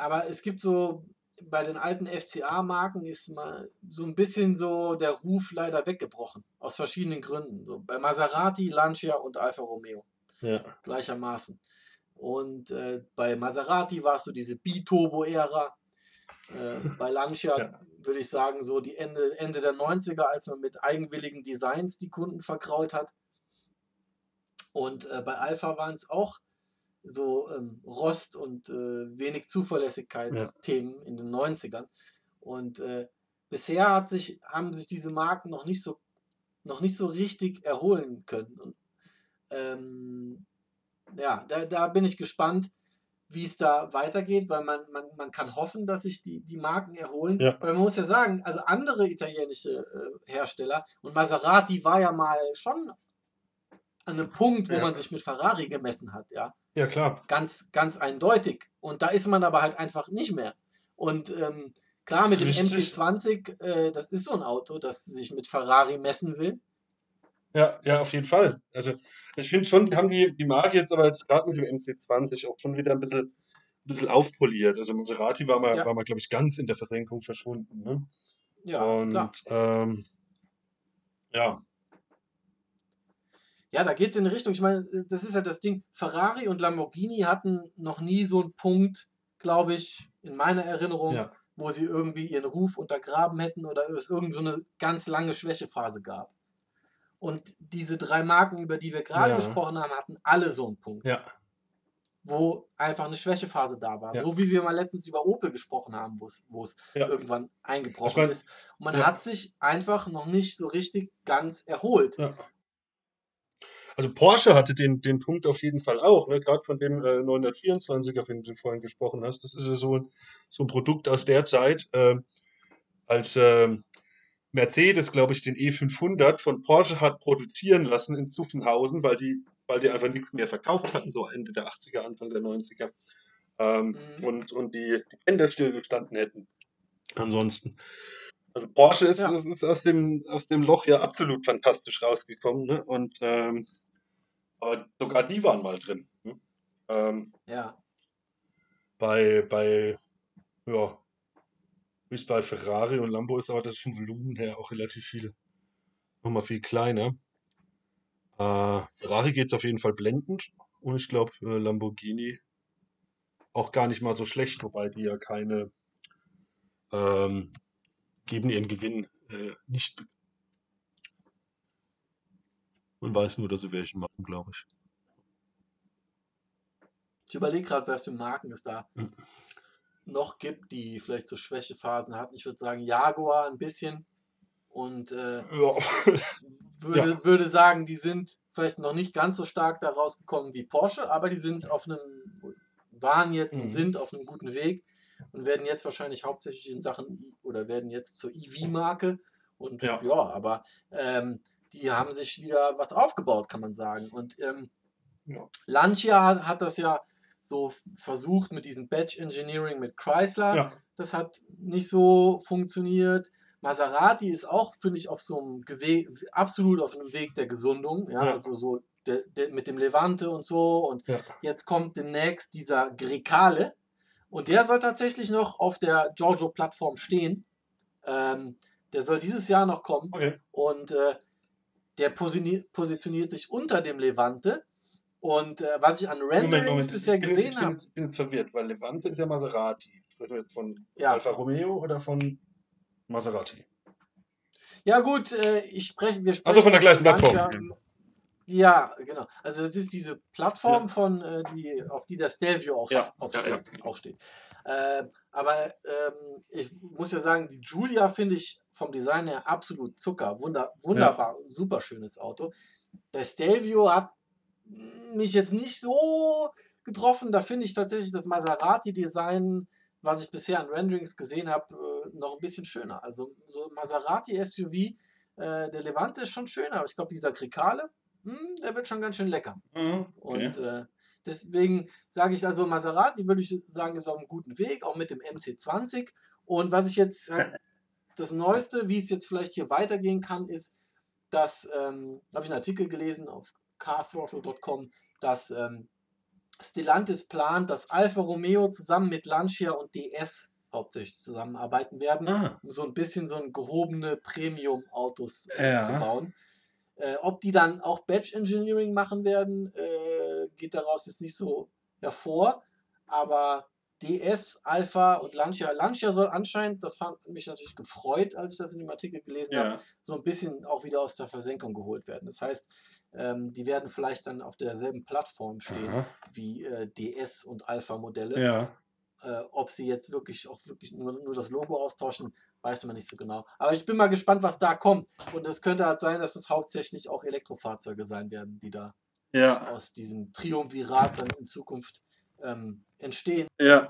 Aber es gibt so bei den alten FCA-Marken ist mal so ein bisschen so der Ruf leider weggebrochen. Aus verschiedenen Gründen. So bei Maserati, Lancia und Alfa Romeo. Ja. Gleichermaßen. Und äh, bei Maserati war es so diese Biturbo-Ära. Äh, bei Lancia ja. würde ich sagen, so die Ende, Ende der 90er, als man mit eigenwilligen Designs die Kunden verkraut hat. Und äh, bei Alpha waren es auch so ähm, Rost und äh, wenig Zuverlässigkeitsthemen ja. in den 90ern. Und äh, bisher hat sich, haben sich diese Marken noch nicht so, noch nicht so richtig erholen können. Und, ähm, ja, da, da bin ich gespannt, wie es da weitergeht, weil man, man, man kann hoffen, dass sich die, die Marken erholen. Ja. Weil man muss ja sagen, also andere italienische äh, Hersteller und Maserati war ja mal schon an einem Punkt, wo ja. man sich mit Ferrari gemessen hat, ja. Ja, klar. Ganz, ganz eindeutig. Und da ist man aber halt einfach nicht mehr. Und ähm, klar, mit Richtig. dem MC20, äh, das ist so ein Auto, das sich mit Ferrari messen will. Ja, ja, auf jeden Fall. Also ich finde schon, die haben die, die Marke jetzt aber jetzt gerade mit dem MC20 auch schon wieder ein bisschen, ein bisschen aufpoliert. Also Maserati war mal, ja. war mal, glaube ich, ganz in der Versenkung verschwunden. Ne? Ja, Und klar. Ähm, ja. Ja, da geht es in eine Richtung. Ich meine, das ist ja das Ding. Ferrari und Lamborghini hatten noch nie so einen Punkt, glaube ich, in meiner Erinnerung, ja. wo sie irgendwie ihren Ruf untergraben hätten oder es irgend so eine ganz lange Schwächephase gab. Und diese drei Marken, über die wir gerade ja. gesprochen haben, hatten alle so einen Punkt. Ja. Wo einfach eine Schwächephase da war. So wie wir mal letztens über Opel gesprochen haben, wo es irgendwann eingebrochen ich mein, ist. Und man hat sich einfach noch nicht so richtig ganz erholt. Also Porsche hatte den, den Punkt auf jeden Fall auch, ne? gerade von dem äh, 924er, von dem du vorhin gesprochen hast. Das ist ja so, so ein Produkt aus der Zeit, äh, als äh, Mercedes, glaube ich, den E500 von Porsche hat produzieren lassen in Zuffenhausen, weil die, weil die einfach nichts mehr verkauft hatten, so Ende der 80er, Anfang der 90er. Ähm, mhm. und, und die, die Bänder stillgestanden hätten. Ansonsten. Also Porsche ist, ja. ist, ist, aus, dem, aus dem Loch ja absolut fantastisch rausgekommen. Ne? Und ähm, aber sogar die waren mal drin. Ne? Ähm, ja. Bei, bei, ja, es bei Ferrari und Lambo ist, aber das ist vom Volumen her auch relativ viel, nochmal viel kleiner. Äh, Ferrari geht es auf jeden Fall blendend und ich glaube äh, Lamborghini auch gar nicht mal so schlecht, wobei die ja keine ähm, geben ihren Gewinn äh, nicht. Man weiß nur, dass sie welche machen, glaube ich. Ich überlege gerade, was für Marken es da mhm. noch gibt, die vielleicht so Schwächephasen hatten. Ich würde sagen, Jaguar ein bisschen. Und äh, ja. würde, ja. würde sagen, die sind vielleicht noch nicht ganz so stark da rausgekommen wie Porsche, aber die sind auf einem, waren jetzt mhm. und sind auf einem guten Weg und werden jetzt wahrscheinlich hauptsächlich in Sachen oder werden jetzt zur EV-Marke. Und ja, ja aber ähm, die haben sich wieder was aufgebaut, kann man sagen. Und ähm, ja. Lancia hat, hat, das ja so versucht mit diesem Batch Engineering mit Chrysler. Ja. Das hat nicht so funktioniert. Maserati ist auch, finde ich, auf so einem Gewe absolut auf einem Weg der Gesundung. Ja, ja. also so der, der, mit dem Levante und so. Und ja. jetzt kommt demnächst dieser Grecale. Und der soll tatsächlich noch auf der Giorgio-Plattform stehen. Ähm, der soll dieses Jahr noch kommen. Okay. Und äh, der positioniert sich unter dem Levante. Und äh, was ich an Renderings Moment, Moment. bisher ich gesehen habe. Ich bin jetzt verwirrt, weil Levante ist ja Maserati. Sprechen wir jetzt von ja. Alfa Romeo oder von Maserati? Ja, gut, äh, ich spreche, wir sprechen. Also von der gleichen Plattform. Ja, genau. Also das ist diese Plattform, ja. von, äh, die, auf die der Stelvio auch, ja. Auf, ja, auch steht. Äh, aber ähm, ich muss ja sagen, die Julia finde ich vom Design her absolut Zucker. Wunder, wunderbar, super schönes Auto. Der Stelvio hat mich jetzt nicht so getroffen. Da finde ich tatsächlich das Maserati-Design, was ich bisher an Renderings gesehen habe, äh, noch ein bisschen schöner. Also so Maserati-SUV, äh, der Levante ist schon schöner, aber ich glaube, dieser Krikale, hm, der wird schon ganz schön lecker. Mhm, okay. Und äh, deswegen sage ich also, Maserati würde ich sagen, ist auf einem guten Weg, auch mit dem MC20. Und was ich jetzt, halt, das Neueste, wie es jetzt vielleicht hier weitergehen kann, ist, dass, ähm, habe ich einen Artikel gelesen auf carthrottle.com, dass ähm, Stellantis plant, dass Alfa Romeo zusammen mit Lancia und DS hauptsächlich zusammenarbeiten werden, ah. um so ein bisschen so ein gehobene Premium-Autos äh, ja. zu bauen. Äh, ob die dann auch Batch Engineering machen werden, äh, geht daraus jetzt nicht so hervor. Aber DS, Alpha und Lancia. Lancia soll anscheinend, das fand mich natürlich gefreut, als ich das in dem Artikel gelesen ja. habe, so ein bisschen auch wieder aus der Versenkung geholt werden. Das heißt, ähm, die werden vielleicht dann auf derselben Plattform stehen Aha. wie äh, DS und Alpha-Modelle. Ja. Äh, ob sie jetzt wirklich auch wirklich nur, nur das Logo austauschen, weiß man nicht so genau. Aber ich bin mal gespannt, was da kommt. Und es könnte halt sein, dass es hauptsächlich auch Elektrofahrzeuge sein werden, die da ja. aus diesem Triumvirat dann in Zukunft ähm, entstehen. Ja.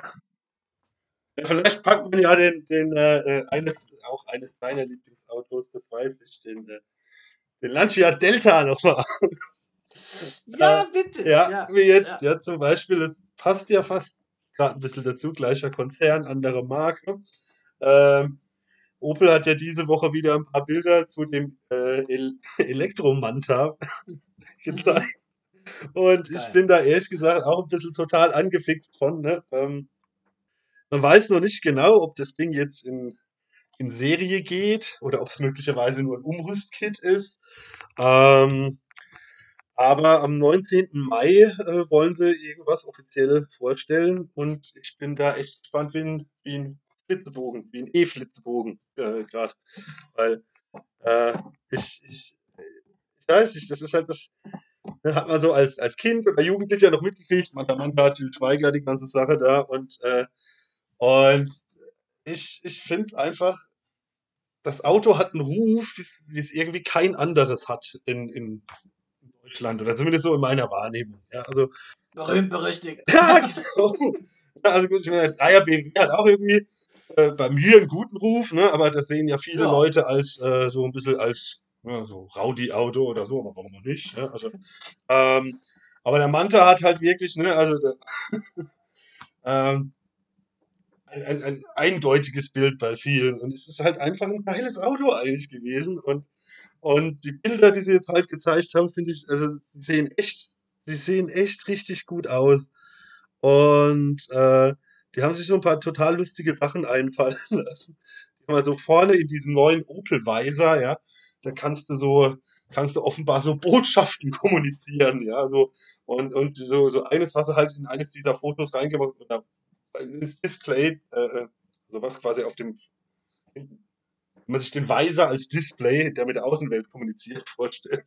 ja. Vielleicht packt man ja den, den äh, äh, eines, auch eines deiner Lieblingsautos, das weiß ich, den, äh, den Lancia Delta nochmal Ja, bitte. Ja, ja, wie jetzt, ja. ja, zum Beispiel, es passt ja fast gerade ein bisschen dazu, gleicher Konzern, andere Marke. Ähm, Opel hat ja diese Woche wieder ein paar Bilder zu dem äh, El Elektromanta gezeigt. Und Geil. ich bin da ehrlich gesagt auch ein bisschen total angefixt von. Ne? Ähm, man weiß noch nicht genau, ob das Ding jetzt in, in Serie geht oder ob es möglicherweise nur ein Umrüstkit ist. Ähm, aber am 19. Mai äh, wollen sie irgendwas offiziell vorstellen und ich bin da echt gespannt wie ein Flitzebogen, wie ein E-Flitzebogen äh, gerade. Weil äh, ich, ich, ich weiß nicht, das ist halt das, hat man so als, als Kind oder Jugendlicher noch mitgekriegt, man, hat Til Schweiger, die ganze Sache da und, äh, und ich, ich finde es einfach, das Auto hat einen Ruf, wie es irgendwie kein anderes hat in, in Deutschland oder zumindest so in meiner Wahrnehmung. Ja, also, Berühmt berüchtigt. ja, genau. Also gut, ich meine, Dreier BMW hat auch irgendwie äh, bei mir einen guten Ruf, ne? aber das sehen ja viele Ja. Leute als äh, so ein bisschen als ja, so Rowdy-Auto oder so, aber warum auch nicht? Ja? Also, ähm, aber der Manta hat halt wirklich, ne, also ähm, ein, ein, ein eindeutiges Bild bei vielen. Und es ist halt einfach ein geiles Auto eigentlich gewesen. Und, und die Bilder, die sie jetzt halt gezeigt haben, finde ich, also sie sehen echt, sie sehen echt richtig gut aus. Und äh, die haben sich so ein paar total lustige Sachen einfallen lassen. Also vorne in diesem neuen Opel Weiser, ja, da kannst du so, kannst du offenbar so Botschaften kommunizieren, ja, so, und, und so, so eines, was sie halt in eines dieser Fotos reingemacht oder ins Display, äh, sowas quasi auf dem, wenn man sich den Weiser als Display, der mit der Außenwelt kommuniziert, vorstellt,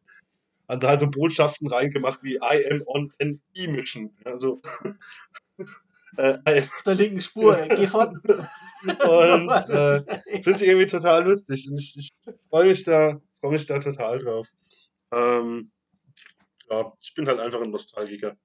haben da halt so Botschaften reingemacht wie I am on an E-Mission, ja, also, äh, Auf der linken Spur, ey. geh fort. und äh, finde ich irgendwie total lustig. Und ich, ich freue mich da, freue mich da total drauf. Ähm, ja, ich bin halt einfach ein Nostalgiker.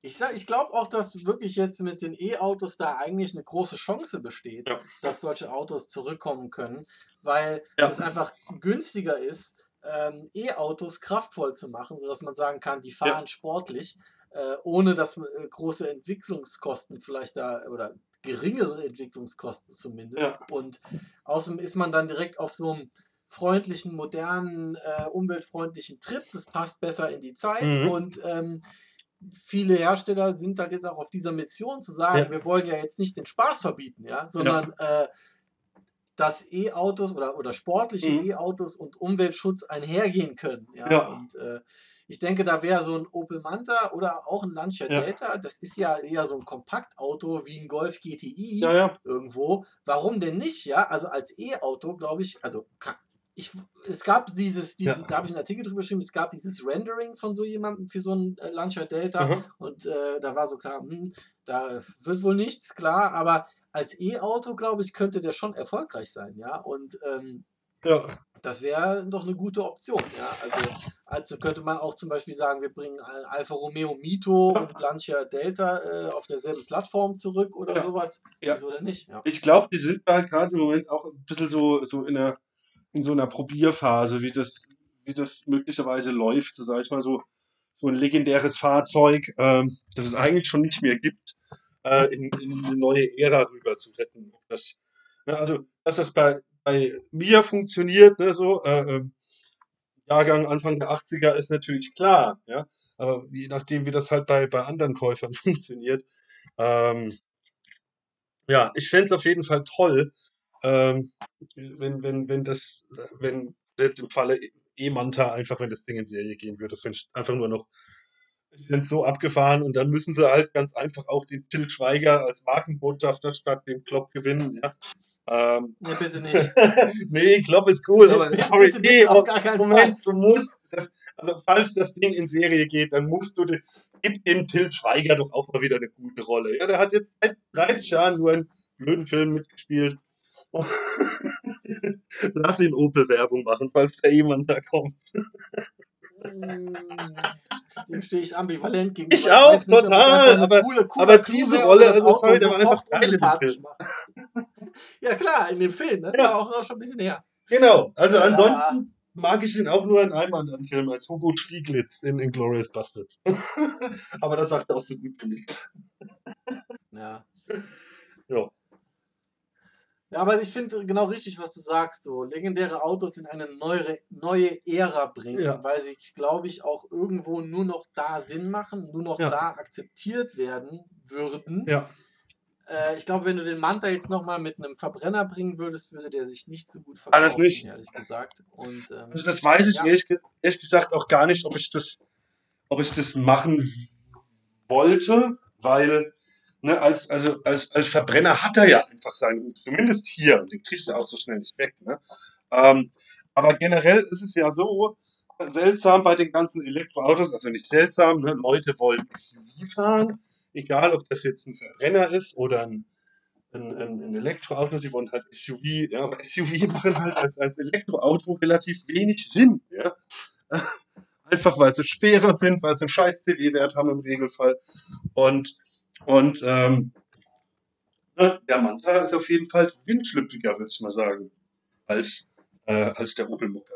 Ich, sag- ich glaube auch, dass wirklich jetzt mit den E-Autos da eigentlich eine große Chance besteht, Ja. dass solche Autos zurückkommen können, weil Ja. es einfach günstiger ist, ähm, E-Autos kraftvoll zu machen, sodass man sagen kann, die fahren sportlich, äh, ohne dass man, äh, große Entwicklungskosten vielleicht da oder geringere Entwicklungskosten zumindest. Und außerdem ist man dann direkt auf so einem freundlichen, modernen, äh, umweltfreundlichen Trip. Das passt besser in die Zeit Mhm. und ähm, viele Hersteller sind halt jetzt auch auf dieser Mission zu sagen, Ja. wir wollen ja jetzt nicht den Spaß verbieten, ja, sondern äh, dass E-Autos oder, oder sportliche Mhm. E-Autos und Umweltschutz einhergehen können. Ja, Ja. und äh, ich denke, da wäre so ein Opel Manta oder auch ein Lancia Ja. Delta, das ist ja eher so ein Kompaktauto wie ein Golf GTI Ja, ja. irgendwo. Warum denn nicht? Ja, also als E-Auto, glaube ich, also kann, ich, es gab dieses, dieses Ja. da habe ich einen Artikel drüber geschrieben, es gab dieses Rendering von so jemandem für so einen äh, Lancia Delta Aha. und äh, da war so klar, hm, da wird wohl nichts, klar, aber als E-Auto, glaube ich, könnte der schon erfolgreich sein, ja, und ähm, Ja. das wäre doch eine gute Option, ja, also, also könnte man auch zum Beispiel sagen, wir bringen Al- Alfa Romeo Mito und Lancia Delta äh, auf derselben Plattform zurück oder Ja. sowas, Ja. wieso denn nicht, ja. Ich glaube, die sind da gerade im Moment auch ein bisschen so, so in, einer, in so einer Probierphase, wie das, wie das möglicherweise läuft. So sag ich mal, so, so ein legendäres Fahrzeug, ähm, das es eigentlich schon nicht mehr gibt, äh, in, in eine neue Ära rüber zu retten. Ob Das, ne, also, dass das bei, bei mir funktioniert, ne, so, äh, ähm, Jahrgang Anfang der 80er ist natürlich klar, ja. Aber je nachdem, wie das halt bei, bei anderen Käufern funktioniert. Ähm, ja, ich fände es auf jeden Fall toll, ähm, wenn, wenn, wenn das, wenn jetzt im Falle E-Manta einfach, wenn das Ding in Serie gehen würde, das finde ich einfach nur noch, ich finde es so abgefahren und dann müssen sie halt ganz einfach auch den Till Schweiger als Markenbotschafter statt den Klopp gewinnen, ja. Ähm, Nee, bitte nicht. nee, Klopp ist cool, aber Bitte, sorry, bitte, nee, bitte, auf aber Moment, du musst, das, also falls das Ding in Serie geht, dann musst du, gib dem Till Schweiger doch auch mal wieder eine gute Rolle. Ja, der hat jetzt seit 30 Jahren nur einen blöden Film mitgespielt. Lass ihn Opel-Werbung machen, falls da jemand da kommt. Mm, Dem stehe ich ambivalent gegenüber. Ich auch, weiß nicht, total, aber- coole, cooler aber diese Rolle, das also sorry, der war einfach geil in dem Film. ja klar, in dem Film. Das Ja. war auch, auch schon ein bisschen her. Genau, also Ja. ansonsten mag ich ihn auch nur in einem anderen Film, als Hugo Stieglitz in Inglourious Bastards. aber das sagt er auch so gut wie nichts. Ja. Ja. Ja, aber ich finde genau richtig, was du sagst. So legendäre Autos in eine neue, neue Ära bringen, Ja. weil sie, glaube ich, auch irgendwo nur noch da Sinn machen, nur noch Ja. da akzeptiert werden würden. Ja. Äh, ich glaube, wenn du den Manta jetzt nochmal mit einem Verbrenner bringen würdest, würde der sich nicht so gut verkaufen, das nicht. ehrlich gesagt. Und, ähm, Also das weiß ich Ja. ehrlich, ehrlich gesagt auch gar nicht, ob ich das, ob ich das machen wollte, weil ne, als, also als, als Verbrenner hat er ja einfach seinen Ruf, zumindest hier, und den kriegst du auch so schnell nicht weg. Ne? Ähm, aber generell ist es ja so seltsam bei den ganzen Elektroautos, also nicht seltsam, ne? Leute wollen SUV fahren, egal ob das jetzt ein Verbrenner ist oder ein, ein, ein, ein Elektroauto, sie wollen halt SUV, ja, aber SUV machen halt als, als Elektroauto relativ wenig Sinn, ja. Einfach weil sie schwerer sind, weil sie einen scheiß CW-Wert haben im Regelfall. Und, und ähm, ne, der Manta ist auf jeden Fall windschlüpfiger, würde ich mal sagen, als, äh, als der Opel Mokka.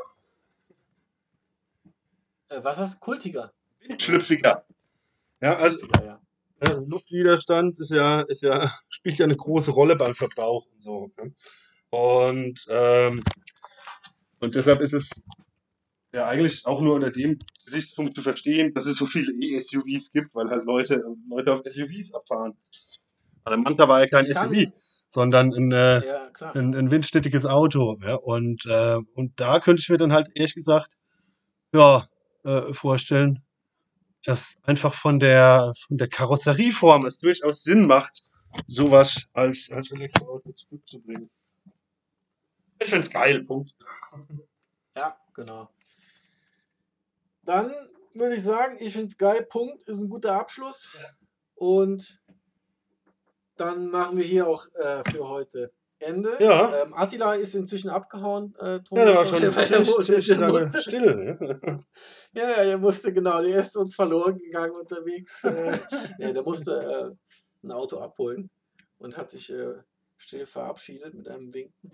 Äh, was heißt kultiger? Windschlüpfiger. Ja, also Ja, ja. äh, Luftwiderstand ist ja, ist ja, spielt ja eine große Rolle beim Verbrauch und so. Ne? Und, ähm, und deshalb ist es ja eigentlich auch nur unter dem Gesichtspunkt zu verstehen, dass es so viele E-SUVs gibt, weil halt Leute, Leute auf SUVs abfahren. Aber der Manta war ja kein Ich kann- SUV, sondern ein, äh, Ja, ein, ein windständiges Auto. Ja? Und, äh, und da könnte ich mir dann halt ehrlich gesagt ja, äh, vorstellen, dass einfach von der, von der Karosserieform es durchaus Sinn macht, sowas als, als Elektroauto zurückzubringen. Ich find's geil, Punkt. Ja, genau. Dann würde ich sagen, ich finde es geil. Punkt ist ein guter Abschluss. Und dann machen wir hier auch äh, für heute Ende. Ja. Ähm, Attila ist inzwischen abgehauen. Äh, Ja, der war schon der, der, musste, der, musste, still. Ja, ja, der musste, genau, der ist uns verloren gegangen unterwegs. Äh, nee, der musste äh, ein Auto abholen und hat sich äh, still verabschiedet mit einem Winken.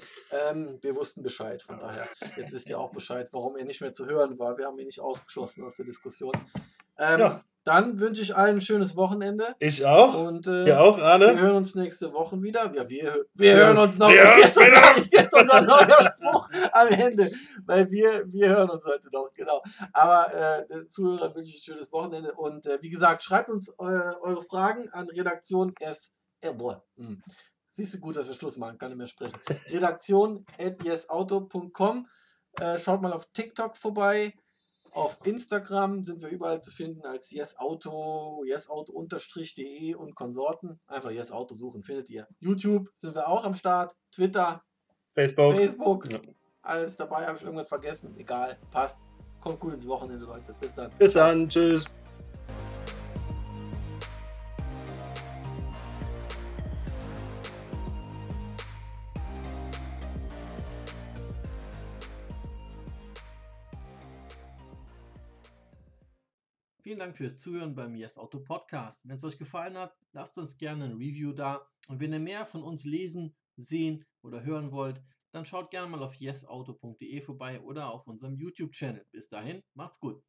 Ähm, wir wussten Bescheid, von daher. Jetzt wisst ihr auch Bescheid, warum er nicht mehr zu hören war. Wir haben ihn nicht ausgeschlossen aus der Diskussion. Ähm, Ja. Dann wünsche ich allen ein schönes Wochenende Ich auch. und äh, Ja auch, wir Arne. hören uns nächste Woche wieder. Ja, wir, wir, wir hören uns noch. Ja, ist, jetzt unser, ist jetzt unser neuer Spruch am Ende. Weil wir, wir hören uns heute noch, genau. Aber äh, den Zuhörern wünsche ich ein schönes Wochenende. Und äh, wie gesagt, schreibt uns äh, eure Fragen an Redaktion S. Äh, boah. Siehst du gut, dass wir Schluss machen, kann nicht mehr sprechen. Redaktion at yesauto.com. Äh, schaut mal auf TikTok vorbei. Auf Instagram sind wir überall zu finden als yesauto, yesauto-de und Konsorten. Einfach yesauto suchen, findet ihr. YouTube sind wir auch am Start. Twitter, Facebook. Facebook, Ja. alles dabei. Habe ich irgendwas vergessen? Egal, passt. Kommt gut ins Wochenende, Leute. Bis dann. Bis dann. Tschüss. Vielen Dank fürs Zuhören beim Yes Auto Podcast. Wenn es euch gefallen hat, lasst uns gerne ein Review da. Und wenn ihr mehr von uns lesen, sehen oder hören wollt, dann schaut gerne mal auf yesauto.de vorbei oder auf unserem YouTube-Channel. Bis dahin, macht's gut.